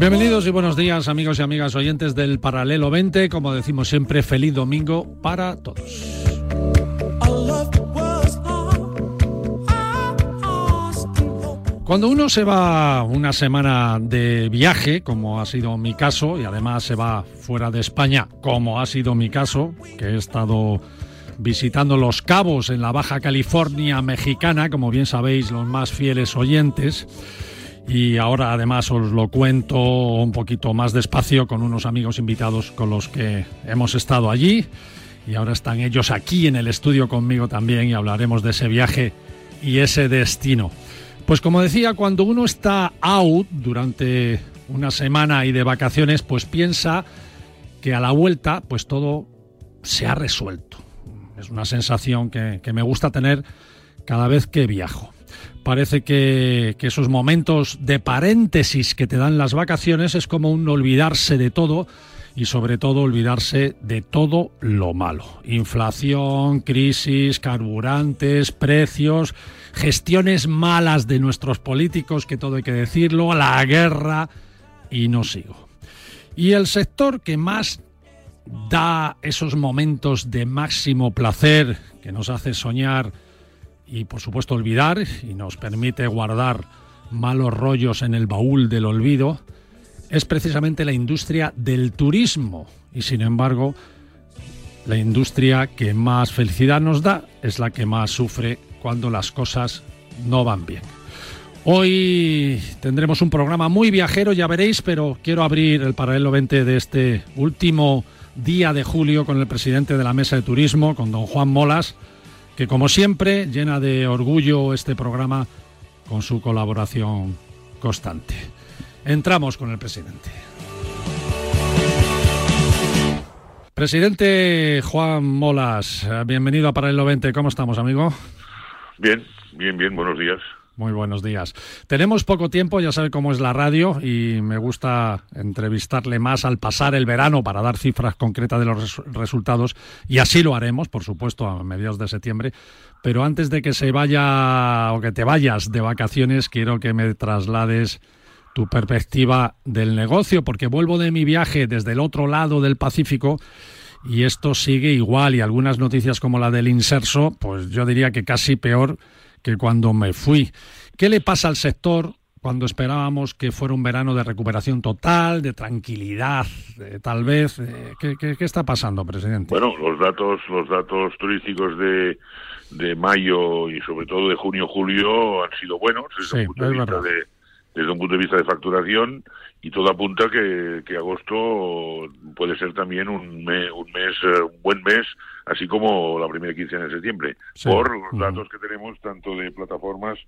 Bienvenidos y buenos días amigos y amigas oyentes del Paralelo 20, como decimos siempre, feliz domingo para todos. Cuando uno se va una semana de viaje, como ha sido mi caso, y además se va fuera de España, como ha sido mi caso, que he estado visitando Los Cabos en la Baja California mexicana, como bien sabéis los más fieles oyentes, y ahora además os lo cuento un poquito más despacio con unos amigos invitados con los que hemos estado allí y ahora están ellos aquí en el estudio conmigo también y hablaremos de ese viaje y ese destino. Pues como decía, cuando uno está out durante una semana y de vacaciones, pues piensa que a la vuelta pues todo se ha resuelto. Es una sensación que, que me gusta tener cada vez que viajo parece que, esos momentos de paréntesis que te dan las vacaciones es como un olvidarse de todo y sobre todo olvidarse de todo lo malo. Inflación, crisis, carburantes, precios, gestiones malas de nuestros políticos, que todo hay que decirlo, la guerra y no sigo. Y el sector que más da esos momentos de máximo placer, que nos hace soñar, y por supuesto olvidar y nos permite guardar malos rollos en el baúl del olvido es precisamente la industria del turismo y sin embargo la industria que más felicidad nos da es la que más sufre cuando las cosas no van bien. Hoy tendremos un programa muy viajero, ya veréis, pero quiero abrir el paralelo 20 de este último día de julio con el presidente de la Mesa de Turismo, con don Juan Molas, que como siempre llena de orgullo este programa con su colaboración constante. Entramos con el presidente. Presidente Juan Molas, bienvenido a Paralelo 20. ¿Cómo estamos, amigo? Bien, bien, bien, buenos días. Muy buenos días. Tenemos poco tiempo, ya sabe cómo es la radio y me gusta entrevistarle más al pasar el verano para dar cifras concretas de los resultados y así lo haremos, por supuesto, a mediados de septiembre. Pero antes de que se vaya o que te vayas de vacaciones, quiero que me traslades tu perspectiva del negocio, porque vuelvo de mi viaje desde el otro lado del Pacífico y esto sigue igual y algunas noticias como la del Inserso, pues yo diría que casi peor que cuando me fui. ¿Qué le pasa al sector cuando esperábamos que fuera un verano de recuperación total, de tranquilidad, tal vez? Eh, ¿qué, está pasando, presidente? Bueno, los datos, los datos turísticos de, de mayo y sobre todo de junio-julio han sido buenos desde, un punto de vista de, desde un punto de vista de facturación y todo apunta que, que agosto puede ser también un, mes, un mes, eh, un buen mes, así como la primera quincena de septiembre, por los datos que tenemos tanto de plataformas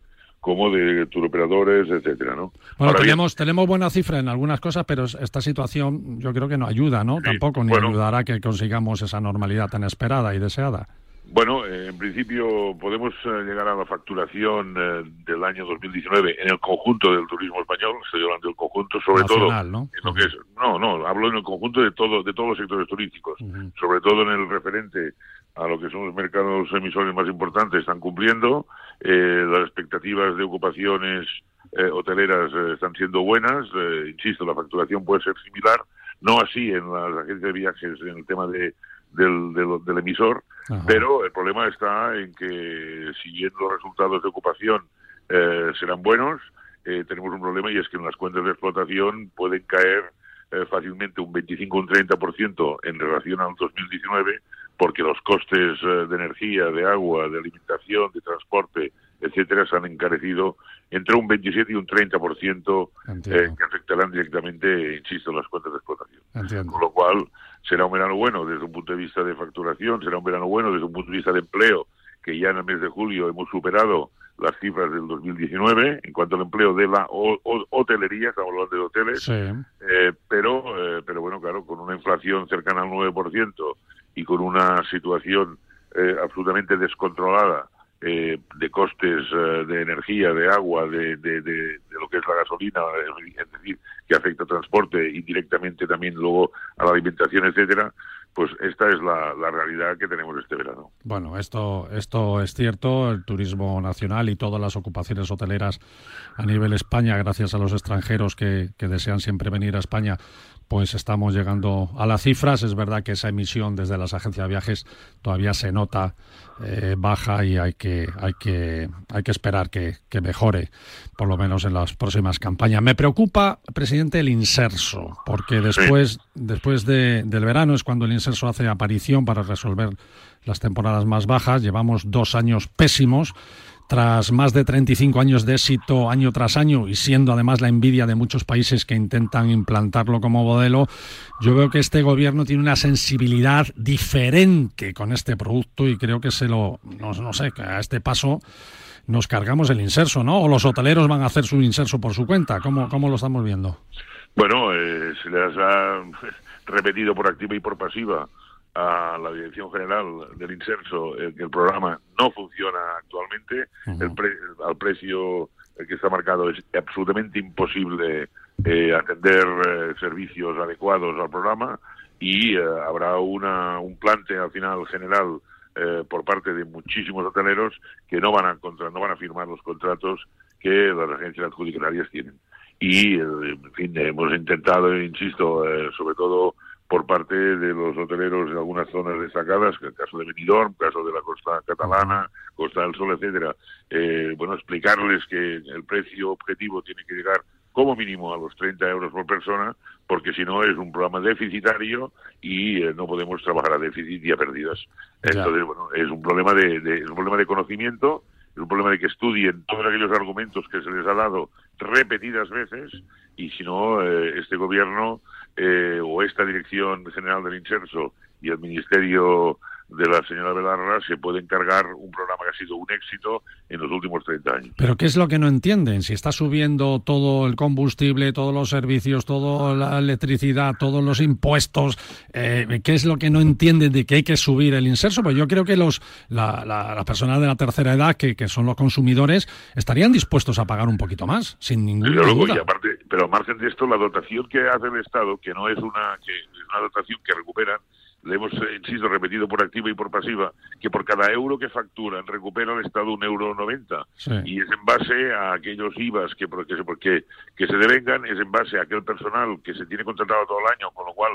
como de turoperadores, etcétera, ¿no? Bueno, tenemos, tenemos buena cifra en algunas cosas, pero esta situación yo creo que no ayuda, ¿no? Tampoco ni ayudará a que consigamos esa normalidad tan esperada y deseada. Bueno, eh, en principio podemos eh, llegar a la facturación eh, del año 2019 en el conjunto del turismo español, estoy hablando del conjunto, sobre todo ¿no? en lo que es, no, no, hablo en el conjunto de todo, de todos los sectores turísticos, sobre todo en el referente a lo que son los mercados emisores más importantes, están cumpliendo, las expectativas de ocupaciones hoteleras están siendo buenas, insisto, la facturación puede ser similar, no así en las agencias de viajes en el tema de del, del, emisor, pero el problema está en que si bien los resultados de ocupación eh, serán buenos, eh, tenemos un problema y es que en las cuentas de explotación pueden caer eh, fácilmente un 25 o un 30% en relación al 2019, porque los costes eh, de energía, de agua, de alimentación, de transporte, etcétera, se han encarecido entre un 27 y un 30% eh, que afectarán directamente, insisto, las cuentas de explotación. Con lo cual, será un verano bueno desde un punto de vista de facturación, será un verano bueno desde un punto de vista de empleo, que ya en el mes de julio hemos superado las cifras del 2019 en cuanto al empleo de la hotelería, estamos hablando de hoteles, eh, pero, eh, pero bueno, claro, con una inflación cercana al 9% y con una situación eh, absolutamente descontrolada eh, de costes eh, de energía, de agua, de, de, de, lo que es la gasolina, es decir, que afecta al transporte indirectamente también luego a la alimentación, etcétera, pues esta es la, la, realidad que tenemos este verano. Bueno, esto, esto es cierto, el turismo nacional y todas las ocupaciones hoteleras a nivel España, gracias a los extranjeros que, que desean siempre venir a España, pues estamos llegando a las cifras. Es verdad que esa emisión desde las agencias de viajes todavía se nota eh, baja y hay que, hay que, hay que esperar que, mejore, por lo menos en las próximas campañas. Me preocupa, presidente, el inserso, porque después, después de, del verano es cuando el inserso hace aparición para resolver las temporadas más bajas. Llevamos dos años pésimos tras más de 35 años de éxito año tras año y siendo además la envidia de muchos países que intentan implantarlo como modelo, yo veo que este gobierno tiene una sensibilidad diferente con este producto y creo que se lo, no, sé, que a este paso nos cargamos el inserso, ¿no? O los hoteleros van a hacer su inserso por su cuenta. ¿Cómo, cómo lo estamos viendo? Bueno, eh, se les ha repetido por activa y por pasiva a la Dirección General del Inserso el que el programa no funciona actualmente, el al precio que está marcado es absolutamente imposible eh, atender eh, servicios adecuados al programa y eh, habrá una, un plante al final general por parte de muchísimos hoteleros que no van a contra, no van a firmar los contratos que las agencias adjudicatarias tienen. Y, en fin, hemos intentado, insisto, sobre todo por parte de los hoteleros en algunas zonas destacadas, el caso de Benidorm, el caso de la costa catalana, Costa del Sol, etcétera. Eh, bueno, explicarles que el precio objetivo tiene que llegar como mínimo a los 30 euros por persona, porque si no es un programa deficitario y eh, no podemos trabajar a déficit y a pérdidas. Entonces, bueno, es un problema de, es un problema de conocimiento, es un problema de que estudien todos aquellos argumentos que se les ha dado repetidas veces y si no, eh, este gobierno eh, o esta Dirección General del Inserso y el Ministerio de la señora Belarra se puede encargar un programa que ha sido un éxito en los últimos 30 años. Pero ¿qué es lo que no entienden? Si está subiendo todo el combustible, todos los servicios, toda la electricidad, todos los impuestos, eh, ¿qué es lo que no entienden de que hay que subir el inserso? Pues yo creo que los la, la, personas de la tercera edad, que, que, son los consumidores, estarían dispuestos a pagar un poquito más, sin ninguna duda. aparte, pero al margen de esto, la dotación que hace el Estado, que no es una, que es una dotación que recuperan, le hemos, eh, insisto, repetido por activa y por pasiva, que por cada euro que facturan recupera el Estado un euro noventa. Y es en base a aquellos IVAs que, porque, que se devengan, es en base a aquel personal que se tiene contratado todo el año, con lo cual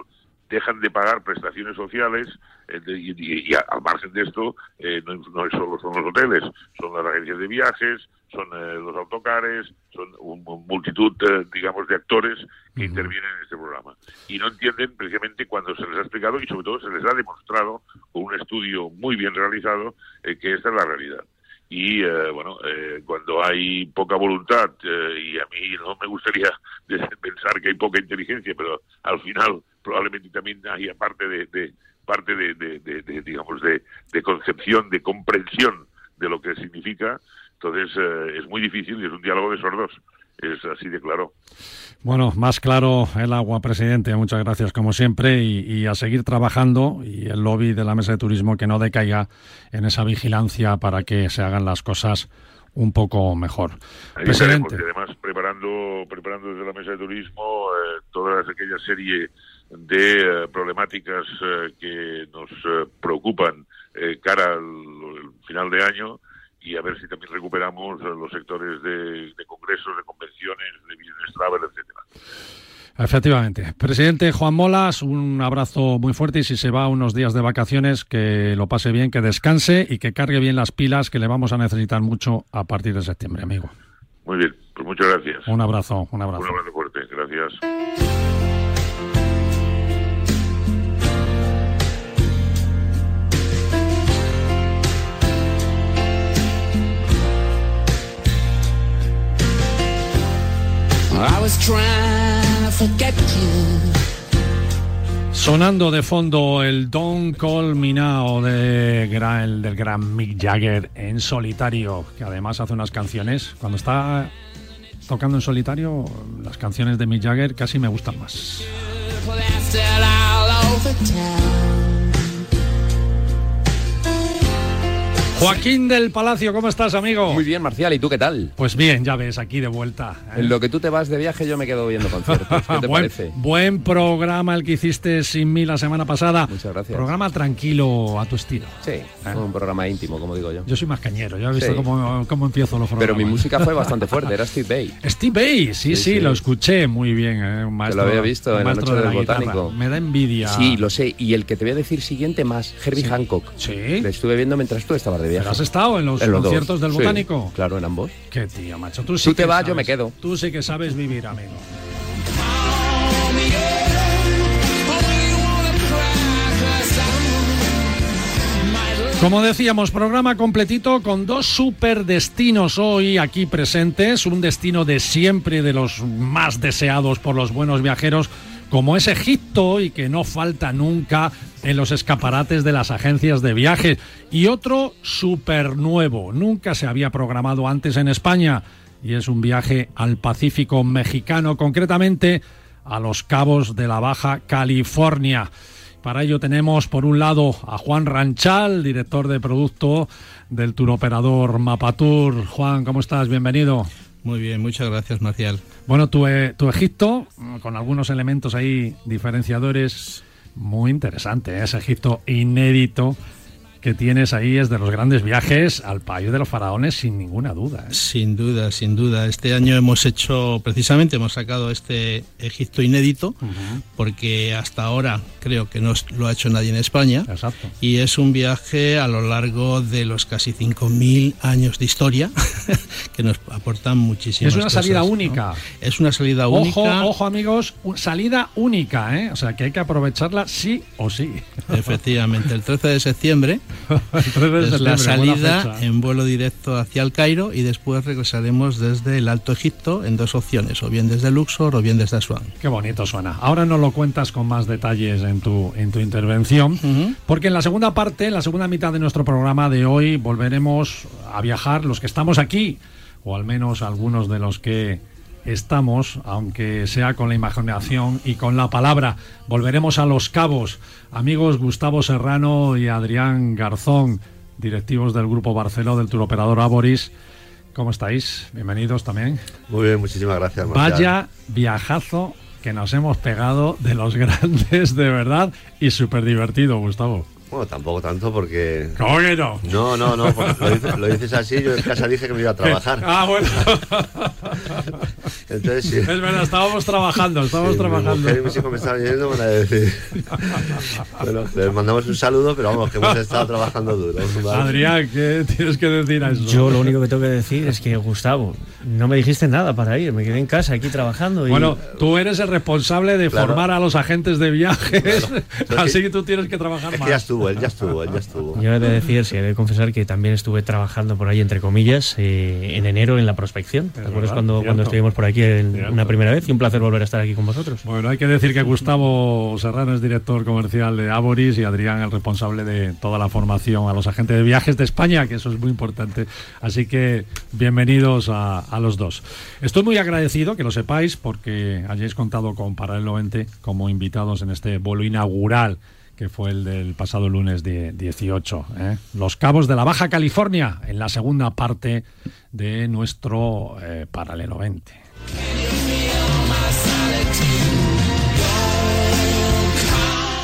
dejan de pagar prestaciones sociales eh, y, al margen de esto eh, no, no, solo son los hoteles, son las agencias de viajes, son eh, los autocares, son un, multitud, digamos, de actores que intervienen en este programa. Y no entienden precisamente cuando se les ha explicado y sobre todo se les ha demostrado con un estudio muy bien realizado que esta es la realidad y bueno cuando hay poca voluntad y a mí no me gustaría pensar que hay poca inteligencia pero al final probablemente también hay parte de, parte de, digamos de, concepción de comprensión de lo que significa entonces eh, es muy difícil y es un diálogo de sordos es así de claro. Bueno, más claro el agua, presidente. Muchas gracias, como siempre, y, a seguir trabajando y el lobby de la mesa de turismo que no decaiga en esa vigilancia para que se hagan las cosas un poco mejor. presidente. además, preparando, preparando desde la mesa de turismo eh, toda aquella serie de eh, problemáticas eh, que nos eh, preocupan cara al, final de año y a ver si también recuperamos los sectores de, congresos, de convenciones, de business travel, etcétera. Efectivamente. Presidente Juan Molas, un abrazo muy fuerte y si se va unos días de vacaciones, que lo pase bien, que descanse y que cargue bien las pilas, que le vamos a necesitar mucho a partir de septiembre, amigo. Muy bien, pues muchas gracias. Un abrazo, un abrazo. Un abrazo fuerte, gracias. Sonando de fondo el Me Now de gran, del gran Mick Jagger en solitario, que además hace unas canciones. Cuando está tocando en solitario, las canciones de Mick Jagger casi me gustan más. Joaquín del Palacio, ¿cómo estás, amigo? Muy bien, Marcial, ¿y tú qué tal? Pues bien, ya ves, aquí de vuelta. ¿eh? En lo que tú te vas de viaje, yo me quedo viendo conciertos. ¿Qué te buen, parece? Buen programa el que hiciste sin mí la semana pasada. Muchas gracias. Programa tranquilo a tu estilo. Sí, ¿Eh? un programa íntimo, como digo yo. Yo soy más cañero, ya has visto sí. cómo, cómo, empiezo los programas. Pero mi música fue bastante fuerte, era Steve Bay. Steve Bay, sí, sí, lo escuché muy bien. ¿eh? Un maestro, Te lo había visto en la noche de del botánico. Guitarra. Me da envidia. Sí, lo sé. Y el que te voy a decir siguiente más, Herbie Hancock. Sí. Le estuve viendo mientras tú estabas de viaje. ¿Pero has estado en los, en los conciertos dos. del Botánico? Sí, claro, en ambos. Qué tío, macho. Tú, sí tú te vas, sabes, yo me quedo. Tú sí que sabes vivir, amigo. Como decíamos, programa completito con dos superdestinos hoy aquí presentes. Un destino de siempre, de los más deseados por los buenos viajeros, como es Egipto y que no falta nunca en los escaparates de las agencias de viajes. Y otro super nuevo, nunca se había programado antes en España y es un viaje al Pacífico mexicano, concretamente a los cabos de la Baja California. Para ello tenemos por un lado a Juan Ranchal, director de producto del turoperador Mapatur. Juan, ¿cómo estás? Bienvenido. Muy bien, muchas gracias, Marcial. Bueno, tu, eh, tu Egipto, con algunos elementos ahí diferenciadores, muy interesante, ¿eh? ese Egipto inédito que tienes ahí es de los grandes viajes al país de los faraones sin ninguna duda. ¿eh? Sin duda, sin duda. Este año hemos hecho, precisamente hemos sacado este Egipto inédito, uh -huh. porque hasta ahora creo que no lo ha hecho nadie en España. Exacto. Y es un viaje a lo largo de los casi 5.000 años de historia que nos aportan muchísimas Es una cosas, salida ¿no? única. Es una salida Ojo, única. ojo amigos, salida única, ¿eh? O sea que hay que aprovecharla sí o sí. Efectivamente, el 13 de septiembre el 13 de es la salida en vuelo directo hacia el Cairo y después regresaremos desde el Alto Egipto en dos opciones, o bien desde Luxor o bien desde Asuán. Qué bonito suena. Ahora nos lo cuentas con más detalles en tu, en tu intervención, uh -huh. porque en la segunda parte, en la segunda mitad de nuestro programa de hoy, volveremos a viajar los que estamos aquí, o al menos algunos de los que estamos, aunque sea con la imaginación y con la palabra. Volveremos a Los Cabos. Amigos Gustavo Serrano y Adrián Garzón, directivos del Grupo Barceló del turoperador Aboris. ¿Cómo estáis? Bienvenidos también. Muy bien, muchísimas gracias. Marcial. Vaya viajazo que nos hemos pegado de los grandes, de verdad, y súper divertido, Gustavo. Bueno, tampoco tanto porque... ¿Cómo que no? No, no, no, porque lo dices, lo dices así, yo en casa dije que me iba a trabajar. ah, bueno. Entonces sí. Es verdad, estábamos trabajando, estábamos sí, trabajando. Mi mujer y mis hijos me estaban viendo van a decir... bueno, les mandamos un saludo, pero vamos, que hemos estado trabajando duro. ¿vale? Adrián, ¿qué tienes que decir a eso? Yo lo único que tengo que decir es que, Gustavo, no me dijiste nada para ir, me quedé en casa aquí trabajando. Y... Bueno, tú eres el responsable de claro. formar a los agentes de viajes, claro. así que tú tienes que trabajar es más. Que ya estuvo, él ya estuvo, él ya estuvo. Yo he de decir, sí, he de confesar que también estuve trabajando por ahí, entre comillas, eh, en enero en la prospección. ¿Te acuerdas cuando, cuando estuvimos por aquí en Cierto. una primera vez? Y un placer volver a estar aquí con vosotros. Bueno, hay que decir que Gustavo Serrano es director comercial de Aboris y Adrián el responsable de toda la formación a los agentes de viajes de España, que eso es muy importante. Así que bienvenidos a, a los dos. Estoy muy agradecido, que lo sepáis, porque hayáis contado con Paralelo 20 como invitados en este vuelo inaugural que fue el del pasado lunes 18. ¿eh? Los Cabos de la Baja California, en la segunda parte de nuestro eh, Paralelo 20.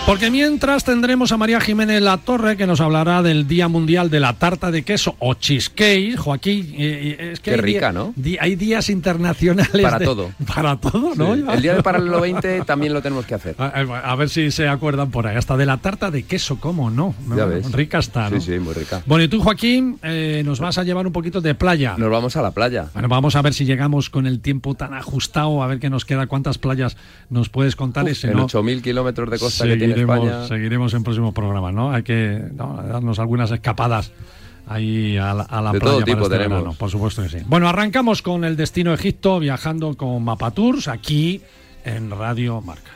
Porque mientras tendremos a María Jiménez La Torre que nos hablará del Día Mundial de la Tarta de Queso o Cheesecake. Joaquín, eh, es que Qué hay rica, día, ¿no? Di, hay días internacionales. Para de, todo. Para todo, ¿no? Sí. El día de Paralelo 20 también lo tenemos que hacer. A, a, ver si se acuerdan por ahí. Hasta de la tarta de queso, ¿cómo no? Ya ves. Rica está, ¿no? Sí, sí, muy rica. Bueno, y tú, Joaquín, eh, nos vas a llevar un poquito de playa. Nos vamos a la playa. Bueno, vamos a ver si llegamos con el tiempo tan ajustado, a ver qué nos queda, cuántas playas nos puedes contar. Uf, ese, en ¿no? 8.000 kilómetros de costa que tiene España. Seguiremos en próximos programas, ¿no? Hay que ¿no? darnos algunas escapadas ahí a la, a la De playa todo para tipo este tenemos. verano, por supuesto que sí. Bueno, arrancamos con el destino Egipto viajando con Mapatours aquí en Radio Marca.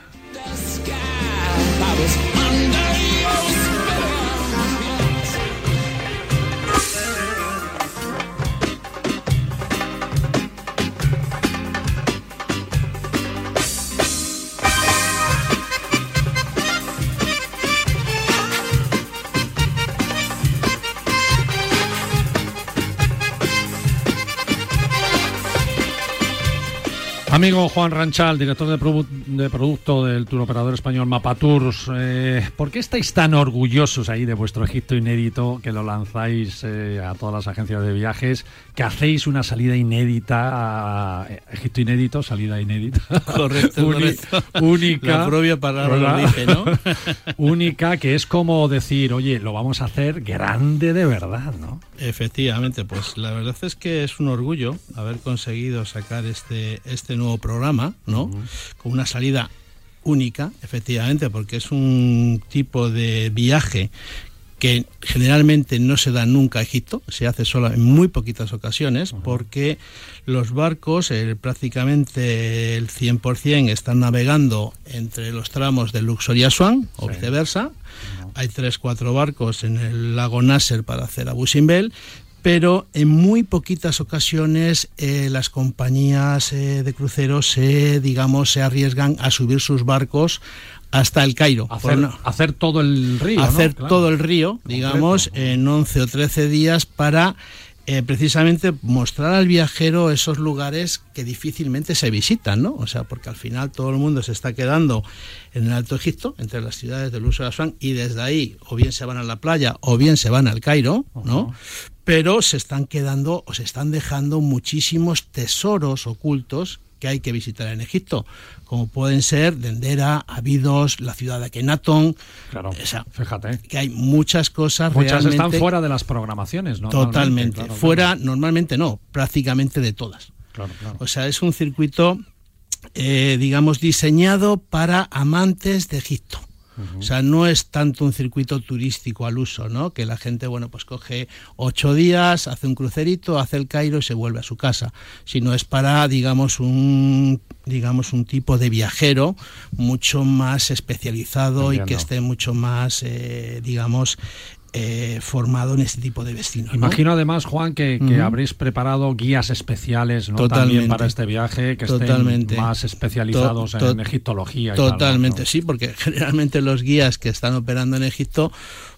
Amigo Juan Ranchal, director de, produ- de producto del tour operador español Mapatours, eh, ¿por qué estáis tan orgullosos ahí de vuestro Egipto inédito, que lo lanzáis eh, a todas las agencias de viajes, que hacéis una salida inédita, a Egipto inédito, salida inédita? Correcto, Uni- correcto. Única. La propia palabra lo ¿verdad? dice, ¿no? única, que es como decir, oye, lo vamos a hacer grande de verdad, ¿no? Efectivamente, pues la verdad es que es un orgullo haber conseguido sacar este, este nuevo programa, ¿no? Con una salida única, efectivamente, porque es un tipo de viaje que generalmente no se da nunca a Egipto, se hace solo en muy poquitas ocasiones, porque los barcos, prácticamente el 100% están navegando entre los tramos de Luxor y Asuán, o viceversa. Hay tres, cuatro barcos en el lago Nasser para hacer Abu Simbel, pero en muy poquitas ocasiones eh, las compañías eh, de cruceros se, digamos, se arriesgan a subir sus barcos hasta el Cairo. Hacer, una- hacer todo el río. ¿no? hacer Claro. todo el río, digamos, en 11 o 13 días para eh, precisamente mostrar al viajero esos lugares que difícilmente se visitan, ¿no? O sea, porque al final todo el mundo se está quedando en el Alto Egipto, entre las ciudades de Luxor y Asuán, y desde ahí o bien se van a la playa o bien se van al Cairo, ¿no? Pero se están quedando o se están dejando muchísimos tesoros ocultos que hay que visitar en Egipto, como pueden ser Dendera, Abidos, la ciudad de Akenatón, Claro, o sea, fíjate. que hay muchas cosas Muchas realmente están fuera de las programaciones, ¿no? totalmente Claro, claro. fuera normalmente no prácticamente de todas Claro, claro. o sea es un circuito eh, digamos diseñado para amantes de Egipto o sea, no es tanto un circuito turístico al uso, ¿no? Que la gente, bueno, pues coge ocho días, hace un crucerito, hace el Cairo y se vuelve a su casa. Sino es para, digamos, un, digamos, un tipo de viajero mucho más especializado y que esté mucho más, eh, digamos, eh, formado en este tipo de destinos. ¿no? Imagino además, Juan, que, habréis preparado guías especiales ¿no? Totalmente. también para este viaje, que Totalmente. estén más especializados To- to- en egiptología. y tal. Totalmente, sí, porque generalmente los guías que están operando en Egipto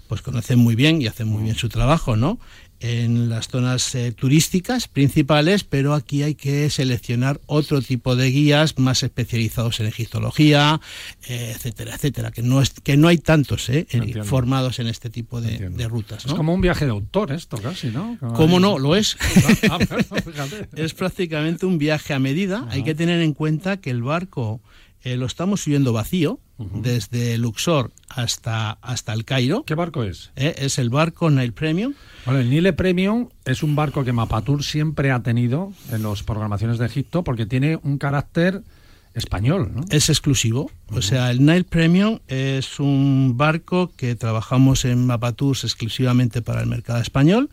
pues conocen muy bien y hacen muy bien su trabajo, ¿no? En las zonas eh, turísticas principales, pero aquí hay que seleccionar otro tipo de guías más especializados en egiptología, eh, etcétera, etcétera, que no es que no hay tantos eh, formados en este tipo de, rutas, Es como un viaje de autor esto casi, ¿no? Como ¿Cómo no? Lo es. Ah, bueno, fíjate. es prácticamente un viaje a medida. Hay que tener en cuenta que el barco eh, lo estamos subiendo vacío desde Luxor hasta, hasta el Cairo. ¿Qué barco es? Eh, es el barco Nile Premium. Bueno, el Nile Premium es un barco que Mapatur siempre ha tenido en las programaciones de Egipto porque tiene un carácter español, ¿no? Es exclusivo. O sea, el Nile Premium es un barco que trabajamos en Mapatours exclusivamente para el mercado español.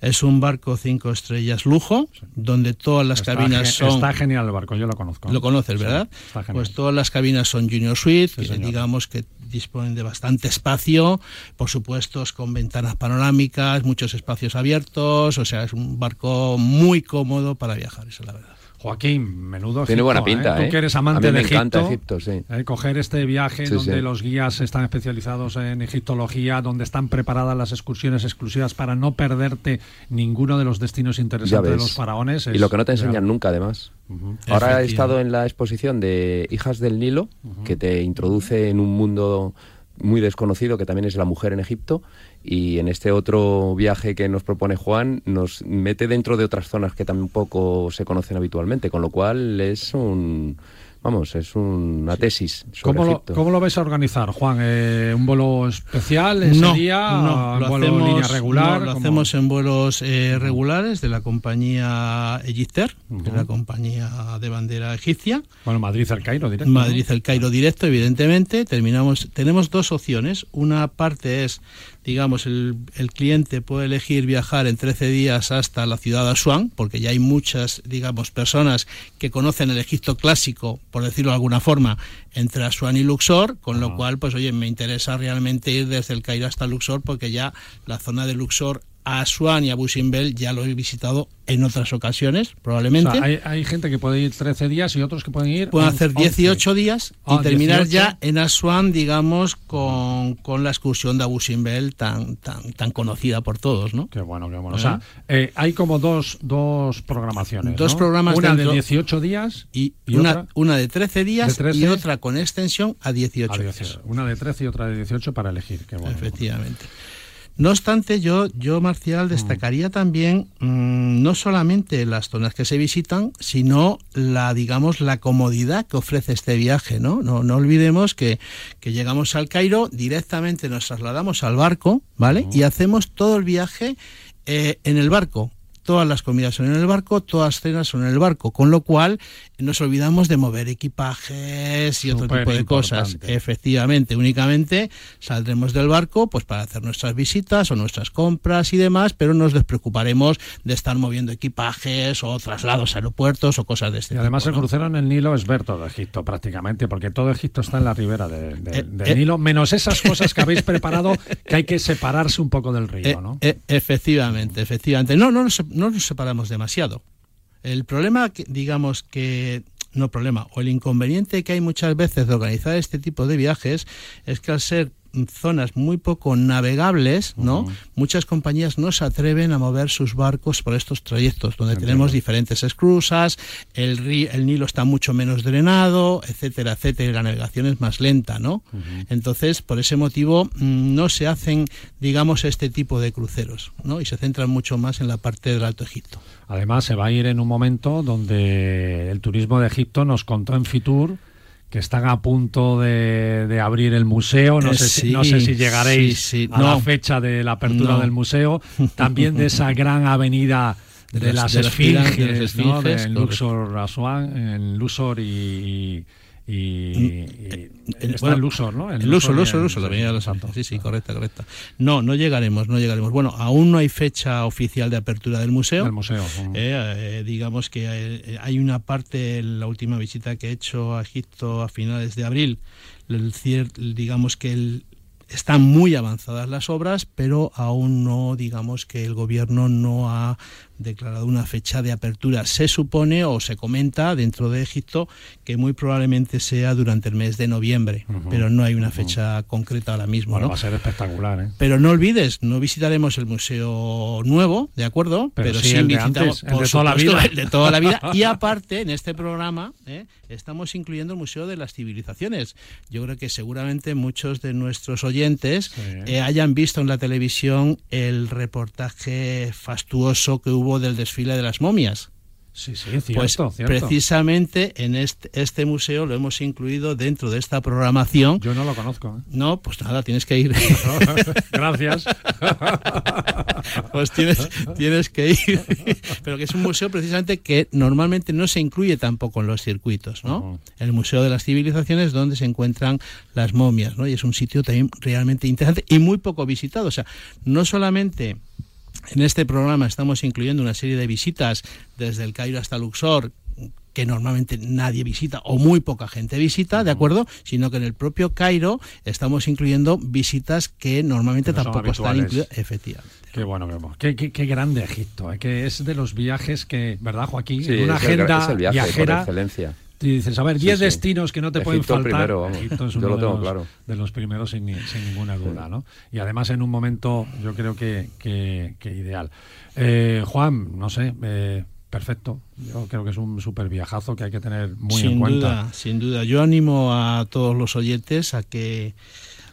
Es un barco cinco estrellas lujo, donde todas las Está cabinas son... Está genial el barco, yo lo conozco. Lo conoces, Sí, ¿verdad? está genial. pues todas las cabinas son Junior Suite, que digamos que disponen de bastante espacio, por supuesto con ventanas panorámicas, muchos espacios abiertos, o sea, es un barco muy cómodo para viajar, esa es la verdad. Joaquín, menudo Tiene Egipto, buena pinta, Tú ¿eh? que eres amante de Egipto. encanta Egipto, sí. eh, coger este viaje Sí, donde sí. los guías están especializados en egiptología, donde están preparadas las excursiones exclusivas para no perderte ninguno de los destinos interesantes de los faraones. Y lo que no te enseñan nunca, además. Ahora he estado en la exposición de Hijas del Nilo, que te introduce en un mundo muy desconocido que también es la mujer en Egipto y en este otro viaje que nos propone Juan nos mete dentro de otras zonas que tampoco se conocen habitualmente, con lo cual es un vamos, es una tesis sobre ¿Cómo lo. ¿Cómo lo vais a organizar, Juan? Eh, ¿Un vuelo especial ese no, día? no, ¿Un lo vuelo hacemos, en línea regular? no, lo ¿Cómo? hacemos en vuelos eh, regulares de la compañía Egypter, que es la compañía de bandera egipcia. Bueno, Madrid el Cairo, directo. ¿no? Madrid el Cairo directo, evidentemente. Terminamos, tenemos dos opciones. Una parte es digamos, el, cliente puede elegir viajar en 13 días hasta la ciudad de Asuán, porque ya hay muchas, digamos, personas que conocen el Egipto clásico, por decirlo de alguna forma, entre Asuán y Luxor, con lo cual, pues oye, me interesa realmente ir desde el Cairo hasta Luxor, porque ya la zona de Luxor a Swan y a Busimbel ya lo he visitado en otras ocasiones, probablemente. hay, gente que puede ir 13 días y otros que pueden ir. Pueden hacer 18 días y ah, terminar ya en Asuán, digamos, con, la excursión de Abu Simbel tan, tan, tan conocida por todos, ¿no? Qué bueno, qué bueno. O sea, eh, hay como dos, dos programaciones. Dos programas Una de 18 días y, una, una de 13 días y otra con extensión a 18, días. Una de 13 y otra de 18 para elegir. Qué bueno, Efectivamente. No obstante, yo, yo Marcial, destacaría también mm, no solamente las zonas que se visitan, sino la, digamos, la comodidad que ofrece este viaje, ¿no? No, no olvidemos que, que llegamos al Cairo, directamente nos trasladamos al barco, ¿vale? Y hacemos todo el viaje eh, en el barco todas las comidas son en el barco, todas las cenas son en el barco, con lo cual nos olvidamos de mover equipajes y otro tipo de cosas. Efectivamente, únicamente saldremos del barco pues para hacer nuestras visitas o nuestras compras y demás, pero nos despreocuparemos de estar moviendo equipajes o traslados a aeropuertos o cosas de este y además el crucero en el Nilo es ver todo Egipto prácticamente, porque todo Egipto está en la ribera de, eh, del eh, Nilo, menos esas cosas que habéis preparado que hay que separarse un poco del río, eh, ¿no? efectivamente, efectivamente. No, no, no, no nos separamos demasiado. El problema, digamos que no problema, o el inconveniente que hay muchas veces de organizar este tipo de viajes es que al ser zonas muy poco navegables, ¿no? Muchas compañías no se atreven a mover sus barcos por estos trayectos, donde tenemos diferentes esclusas, el, el Nilo está mucho menos drenado, etcétera, etcétera, y la navegación es más lenta, ¿no? Entonces, por ese motivo, mm, no se hacen, digamos, este tipo de cruceros, ¿no? Y se centran mucho más en la parte del Alto Egipto. Además, se va a ir en un momento donde el turismo de Egipto nos contó en Fitur que están a punto de, abrir el museo. No, eh, sé, si, no sé si llegaréis a la fecha de la apertura del museo. También de esa gran avenida de, las, esfinges, ¿no? en Luxor, Asuán, en Luxor y y, mm, está el Lusor, ¿no? El, Lusor, Lusor, Lusor, la Avenida de los Santos. Sí, sí, correcta, correcta. No, no llegaremos, no llegaremos. Bueno, aún no hay fecha oficial de apertura del museo. Del museo. Eh, eh, digamos que hay, hay, una parte, en la última visita que he hecho a Egipto a finales de abril, el, digamos que el, están muy avanzadas las obras, pero aún no, digamos que el gobierno no ha declarado una fecha de apertura. Se supone o se comenta dentro de Egipto que muy probablemente sea durante el mes de noviembre, pero no hay una fecha concreta ahora mismo. Va a ser espectacular. ¿eh? Pero no olvides, no visitaremos el museo nuevo, ¿de acuerdo? Pero, sí, el de antes, de toda la vida. de toda la vida. Y aparte, en este programa ¿eh? estamos incluyendo el Museo de las Civilizaciones. Yo creo que seguramente muchos de nuestros oyentes eh, hayan visto en la televisión el reportaje fastuoso que hubo del desfile de las momias. Sí, sí, cierto, pues cierto. precisamente en este, este, museo lo hemos incluido dentro de esta programación. Yo no lo conozco. ¿eh? No, pues nada, tienes que ir. Gracias. pues tienes, tienes que ir. Pero que es un museo precisamente que normalmente no se incluye tampoco en los circuitos, ¿no? El Museo de las Civilizaciones donde se encuentran las momias, ¿no? Y es un sitio también realmente interesante y muy poco visitado. O sea, no solamente en este programa estamos incluyendo una serie de visitas desde el Cairo hasta Luxor que normalmente nadie visita o muy poca gente visita, ¿de acuerdo? Sino que en el propio Cairo estamos incluyendo visitas que normalmente tampoco están incluidas. Efectivamente. Qué bueno, qué, qué, qué, grande Egipto, ¿eh? que es de los viajes que, ¿verdad, Joaquín? en una agenda el, viajera. excelencia. Y dices, a ver, 10 destinos que no te pueden faltar. Primero, Egipto es uno de, los, de, los, primeros sin, sin ninguna duda, ¿no? Y además en un momento, yo creo que, que, ideal. Eh, Juan, no sé, eh, perfecto. Yo creo que es un súper viajazo que hay que tener muy en cuenta. Duda, sin duda. Yo animo a todos los oyentes a que,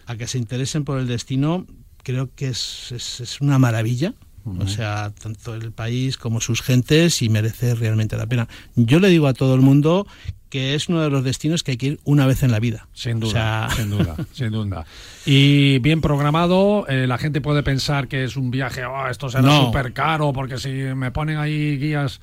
a que se interesen por el destino. Creo que es, es, es una maravilla. O sea, tanto el país como sus gentes y merece realmente la pena. Yo le digo a todo el mundo que es uno de los destinos que hay que ir una vez en la vida. Sin duda, sin duda, sin duda. Y bien programado, eh, la gente puede pensar que es un viaje, oh, esto será súper caro, porque si me ponen ahí guías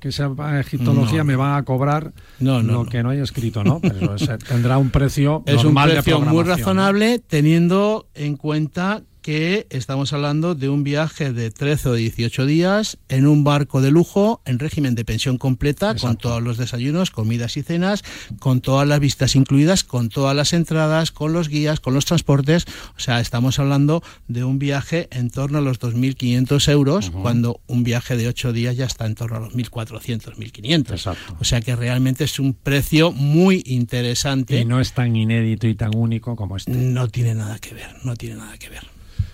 que sepan egiptología me va a cobrar lo que no hay escrito, ¿no? Pero tendrá un precio es un precio muy razonable teniendo en cuenta que estamos hablando de un viaje de 13 o 18 días en un barco de lujo en régimen de pensión completa, con todos los desayunos, comidas y cenas, con todas las vistas incluidas, con todas las entradas, con los guías, con los transportes. O sea, estamos hablando de un viaje en torno a los 2.500 euros, cuando un viaje de 8 días ya está en torno a los 1.400, 1.500. O sea que realmente es un precio muy interesante. Y no es tan inédito y tan único como este. No tiene nada que ver, no tiene nada que ver.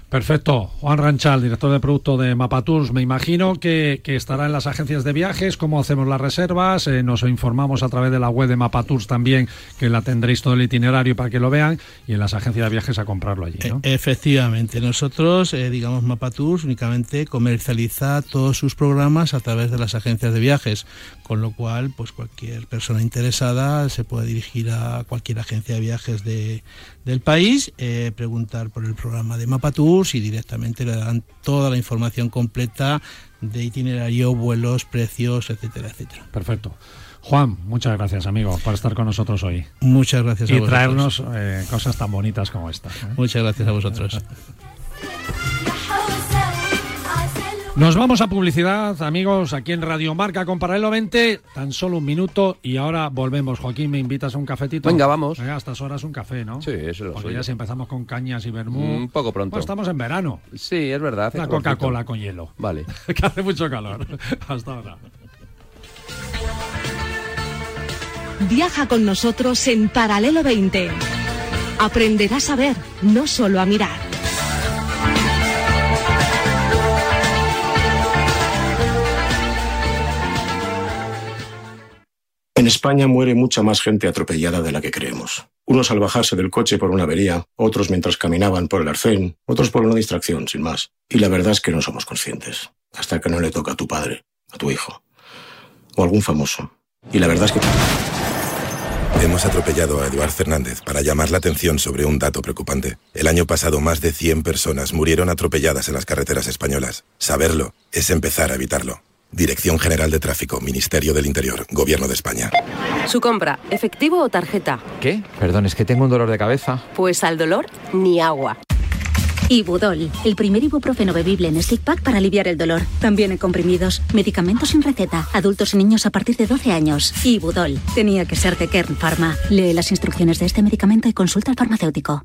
Perfecto. Juan Ranchal, director de producto de Mapatours. Me imagino que, estará en las agencias de viajes, cómo hacemos las reservas. Eh, nos informamos a través de la web de Mapatours también, que la tendréis todo el itinerario para que lo vean, y en las agencias de viajes a comprarlo allí. ¿no? E, efectivamente. Nosotros, eh, digamos, Mapatours únicamente comercializa todos sus programas a través de las agencias de viajes, con lo cual, pues cualquier persona interesada se puede dirigir a cualquier agencia de viajes de, del país, eh, preguntar por el programa de Mapatours y directamente le dan toda la información completa de itinerario, vuelos, precios, etcétera, etcétera. Perfecto. Juan, muchas gracias, amigo, por estar con nosotros hoy. Muchas gracias a y traernos eh, cosas tan bonitas como esta. ¿eh? Muchas gracias a vosotros. Nos vamos a publicidad, amigos, aquí en Radio Marca con Paralelo 20. Tan solo un minuto y ahora volvemos. Joaquín, ¿me invitas a un cafetito? Venga, vamos. Venga, a estas horas un café, ¿no? Sí, eso lo Porque ya si empezamos con cañas y vermú... Un poco pronto. Pues estamos en verano. Sí, es verdad. Una Coca-Cola con hielo. Vale. que hace mucho calor. Hasta ahora. Viaja con nosotros en Paralelo 20. Aprenderás a ver, no solo a mirar. En España muere mucha más gente atropellada de la que creemos. Unos al bajarse del coche por una avería, otros mientras caminaban por el arcén, otros por una distracción, sin más. Y la verdad es que no somos conscientes. Hasta que no le toca a tu padre, a tu hijo, o algún famoso. Y la verdad es que... Hemos atropellado a Eduard Fernández para llamar la atención sobre un dato preocupante. El año pasado más de 100 personas murieron atropelladas en las carreteras españolas. Saberlo es empezar a evitarlo. Dirección General de Tráfico, Ministerio del Interior, Gobierno de España. Su compra, efectivo o tarjeta. ¿Qué? Perdón, es que tengo un dolor de cabeza. Pues al dolor, ni agua. Ibudol, el primer ibuprofeno bebible en stick pack para aliviar el dolor. También en comprimidos, medicamentos sin receta, adultos y niños a partir de 12 años. Ibudol, tenía que ser de Kern Pharma. Lee las instrucciones de este medicamento y consulta al farmacéutico.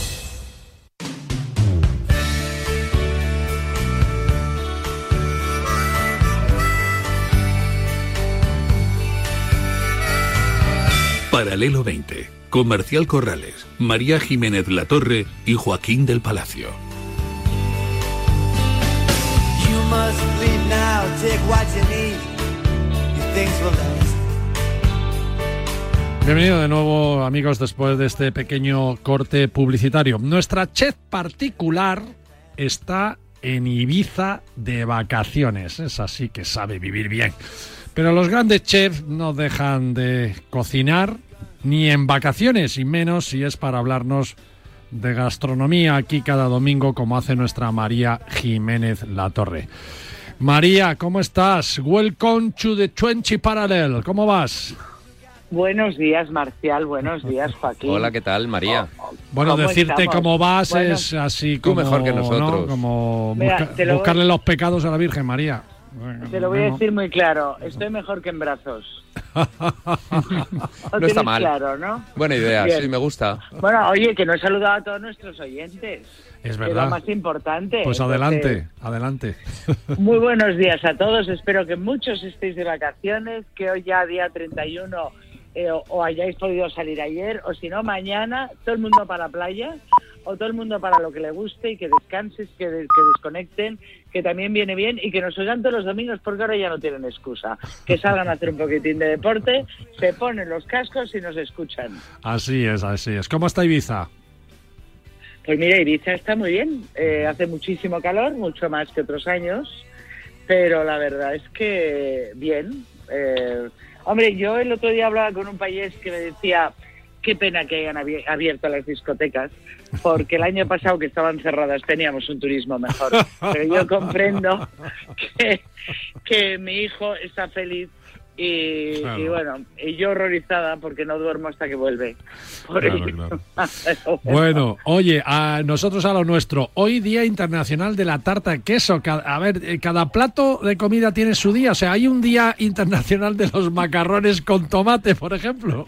Paralelo 20, Comercial Corrales, María Jiménez Latorre y Joaquín del Palacio. Bienvenido de nuevo amigos después de este pequeño corte publicitario. Nuestra chef particular está en Ibiza de vacaciones. Es así que sabe vivir bien. Pero los grandes chefs no dejan de cocinar ni en vacaciones, y menos si es para hablarnos de gastronomía aquí cada domingo, como hace nuestra María Jiménez La Torre. María, ¿cómo estás? Welcome to the 20 Parallel. ¿Cómo vas? Buenos días, Marcial. Buenos días, Joaquín. Hola, ¿qué tal, María? bueno, decirte cómo vas es así como... mejor que nosotros. Como buscarle los pecados a la Virgen María. Te lo voy a decir muy claro, estoy mejor que en brazos. no está mal. Claro, ¿no? Buena idea, sí, me gusta. Bueno, oye, que no he saludado a todos nuestros oyentes. Es verdad. lo más importante. Pues adelante, adelante. Muy buenos días a todos. Espero que muchos estéis de vacaciones, que hoy ya día 31 eh, o, hayáis podido salir ayer, o si no, mañana, todo el mundo para la playa, o todo el mundo para lo que le guste y que descanses, que, que desconecten, que también viene bien y que nos oigan todos los domingos porque ahora ya no tienen excusa. Que salgan a hacer un poquitín de deporte, se ponen los cascos y nos escuchan. Así es, así es. ¿Cómo está Ibiza? Pues mira, Ibiza está muy bien. Eh, hace muchísimo calor, mucho más que otros años, pero la verdad es que bien. Eh, hombre, yo el otro día hablaba con un país que me decía, qué pena que hayan abi- abierto las discotecas, porque el año pasado que estaban cerradas teníamos un turismo mejor. Pero yo comprendo que, que mi hijo está feliz y, Claro. y bueno, y yo horrorizada porque no duermo hasta que vuelve. Claro, claro. Bueno, oye, a nosotros a lo nuestro. Hoy Día Internacional de la Tarta de Queso. A ver, eh, cada plato de comida tiene su día. O sea, hay un Día Internacional de los macarrones con tomate, por ejemplo.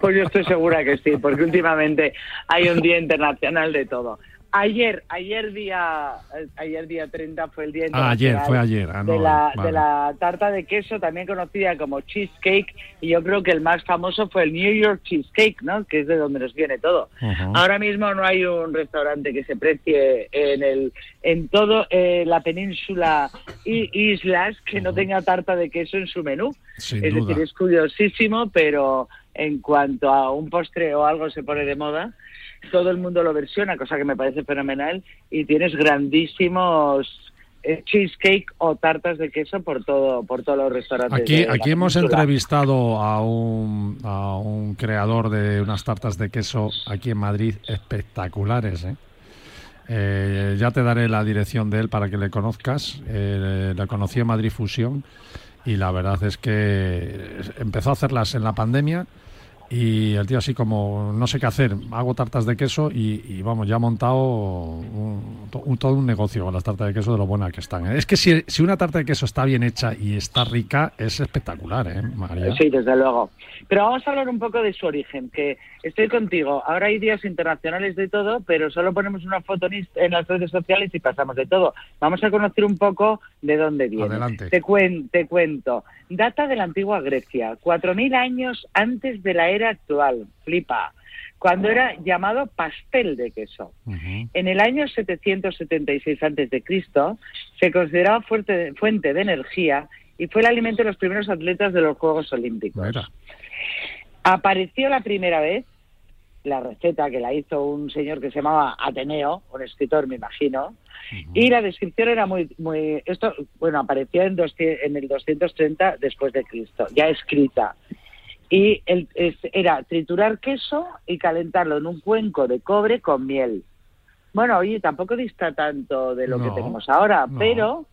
Pues yo estoy segura que sí, porque últimamente hay un día internacional de todo. Ayer, ayer día, eh, ayer día 30 fue el día Ah, ayer, fue ayer. Ah, no, de, la, vale. de la tarta de queso, también conocida como cheesecake, y yo creo que el más famoso fue el New York Cheesecake, ¿no? Que es de donde nos viene todo. Ahora mismo no hay un restaurante que se precie en el en todo eh, la península y islas que no tenga tarta de queso en su menú. Sin es duda. decir, es curiosísimo, pero en cuanto a un postre o algo se pone de moda, todo el mundo lo versiona, cosa que me parece fenomenal, y tienes grandísimos eh, cheesecake o tartas de queso por todo por todos los restaurantes. Aquí, aquí hemos entrevistado a un, a un creador de unas tartas de queso aquí en Madrid espectaculares. ¿eh? Eh, ya te daré la dirección de él para que le conozcas. Eh, la conocí en Madrid Fusión y la verdad es que empezó a hacerlas en la pandemia y el tío así como no sé qué hacer, hago tartas de queso y, y vamos, ya ha montado un- to- un- todo un negocio con las tartas de queso de lo buenas que están. ¿eh? Es que si, si una tarta de queso está bien hecha y está rica, es espectacular, ¿eh, María? Sí, desde luego. Pero vamos a hablar un poco de su origen, que estoy contigo. Ahora hay días internacionales de todo, pero solo ponemos una foto en las redes sociales y pasamos de todo. Vamos a conocer un poco de dónde viene. Adelante. Te, cuen- te cuento. Data de la antigua Grecia, 4.000 años antes de la era actual. Flipa. Cuando era llamado pastel de queso. En el año 776 a.C. se consideraba fuerte- fuente de energía y fue el alimento de los primeros atletas de los Juegos Olímpicos. Mira. Apareció la primera vez la receta que la hizo un señor que se llamaba Ateneo, un escritor, me imagino, y la descripción era muy, muy, esto, bueno, apareció en, 200 en el 230 después de Cristo, ya escrita. Y el- es- era triturar queso y calentarlo en un cuenco de cobre con miel. Bueno, oye, tampoco dista tanto de lo No, que tenemos ahora, no. pero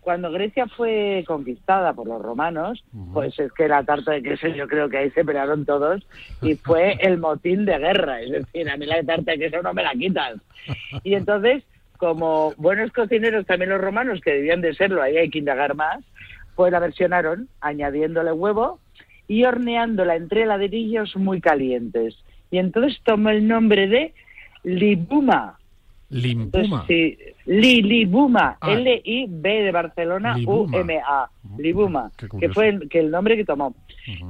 cuando Grecia fue conquistada por los romanos, pues es que la tarta de queso yo creo que ahí se pelearon todos y fue el motín de guerra. Es decir, a mí la tarta de queso no me la quitas. Y entonces, como buenos cocineros también los romanos, que debían de serlo, ahí hay que indagar más, pues la versionaron añadiéndole huevo y horneándola entre ladrillos muy calientes. Y entonces tomó el nombre de libuma. Limpuma. Sí, Li, Libuma, Ah. L-I-B de Barcelona, Libuma. U-M-A, Libuma, que fue el, que el nombre que tomó.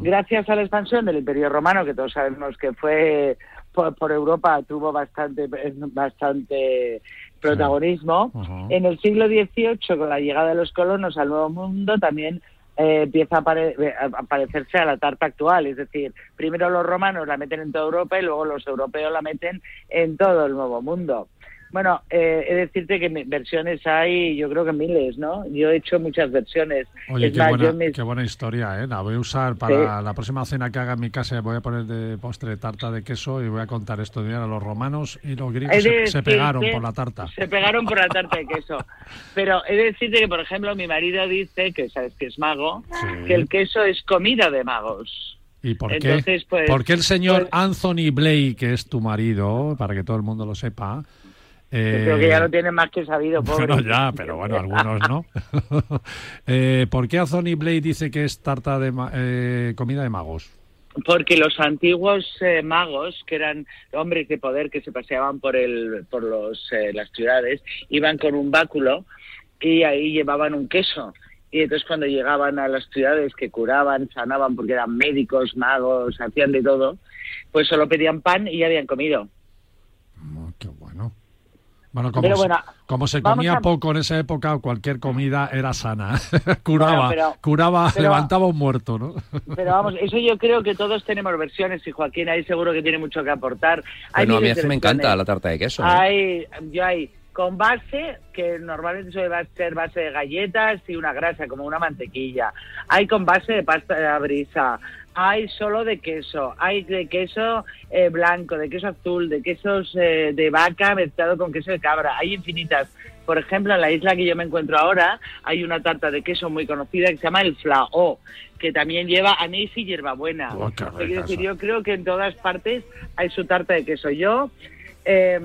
Gracias a la expansión del Imperio Romano, que todos sabemos que fue por, por Europa, tuvo bastante, bastante protagonismo. En el siglo XVIII, con la llegada de los colonos al Nuevo Mundo, también eh, empieza a, apare- a parecerse a la tarta actual. Es decir, primero los romanos la meten en toda Europa y luego los europeos la meten en todo el Nuevo Mundo. Bueno, eh, he de decirte que versiones hay, yo creo que miles, ¿no? Yo he hecho muchas versiones. Oye, Es qué más, buena, yo en mis- qué buena historia, ¿eh? La voy a usar para la próxima cena que haga en mi casa. Voy a poner de postre tarta de queso y voy a contar esto de a los romanos y los griegos se, pegaron por la tarta. Se pegaron por la tarta de queso. Pero he de decirte que, por ejemplo, mi marido dice, que sabes que es mago, que el queso es comida de magos. ¿Y por qué? Pues, ¿Por qué el señor pues- Anthony Blake, que es tu marido, para que todo el mundo lo sepa? Eh, Creo que ya lo tienen más que sabido, pobre. Bueno, ya, pero bueno, algunos no. eh, ¿Por qué Anthony Blake dice que es tarta de ma- eh, comida de magos? Porque los antiguos eh, magos, que eran hombres de poder que se paseaban por el, por los, eh, las ciudades, iban con un báculo y ahí llevaban un queso. Y entonces cuando llegaban a las ciudades que curaban, sanaban, porque eran médicos, magos, hacían de todo, pues solo pedían pan y ya habían comido. Bueno, como, Pero se, bueno, como se vamos comía a- poco en esa época, cualquier comida era sana. curaba, Bueno, pero- curaba, pero- levantaba un muerto, ¿no? Pero vamos, eso yo creo que todos tenemos versiones y Joaquín ahí seguro que tiene mucho que aportar. Hay Bueno, a mí es que me encanta la tarta de queso. ¿eh? Hay, yo hay con base, que normalmente suele ser base de galletas y una grasa, como una mantequilla. Hay con base de pasta de la brisa. Hay solo de queso. Hay de queso eh, blanco, de queso azul, de quesos eh, de vaca mezclado con queso de cabra. Hay infinitas. Por ejemplo, en la isla que yo me encuentro ahora hay una tarta de queso muy conocida que se llama el flao, que también lleva anís y hierbabuena. Oh, decir, yo creo que en todas partes hay su tarta de queso. Yo, eh,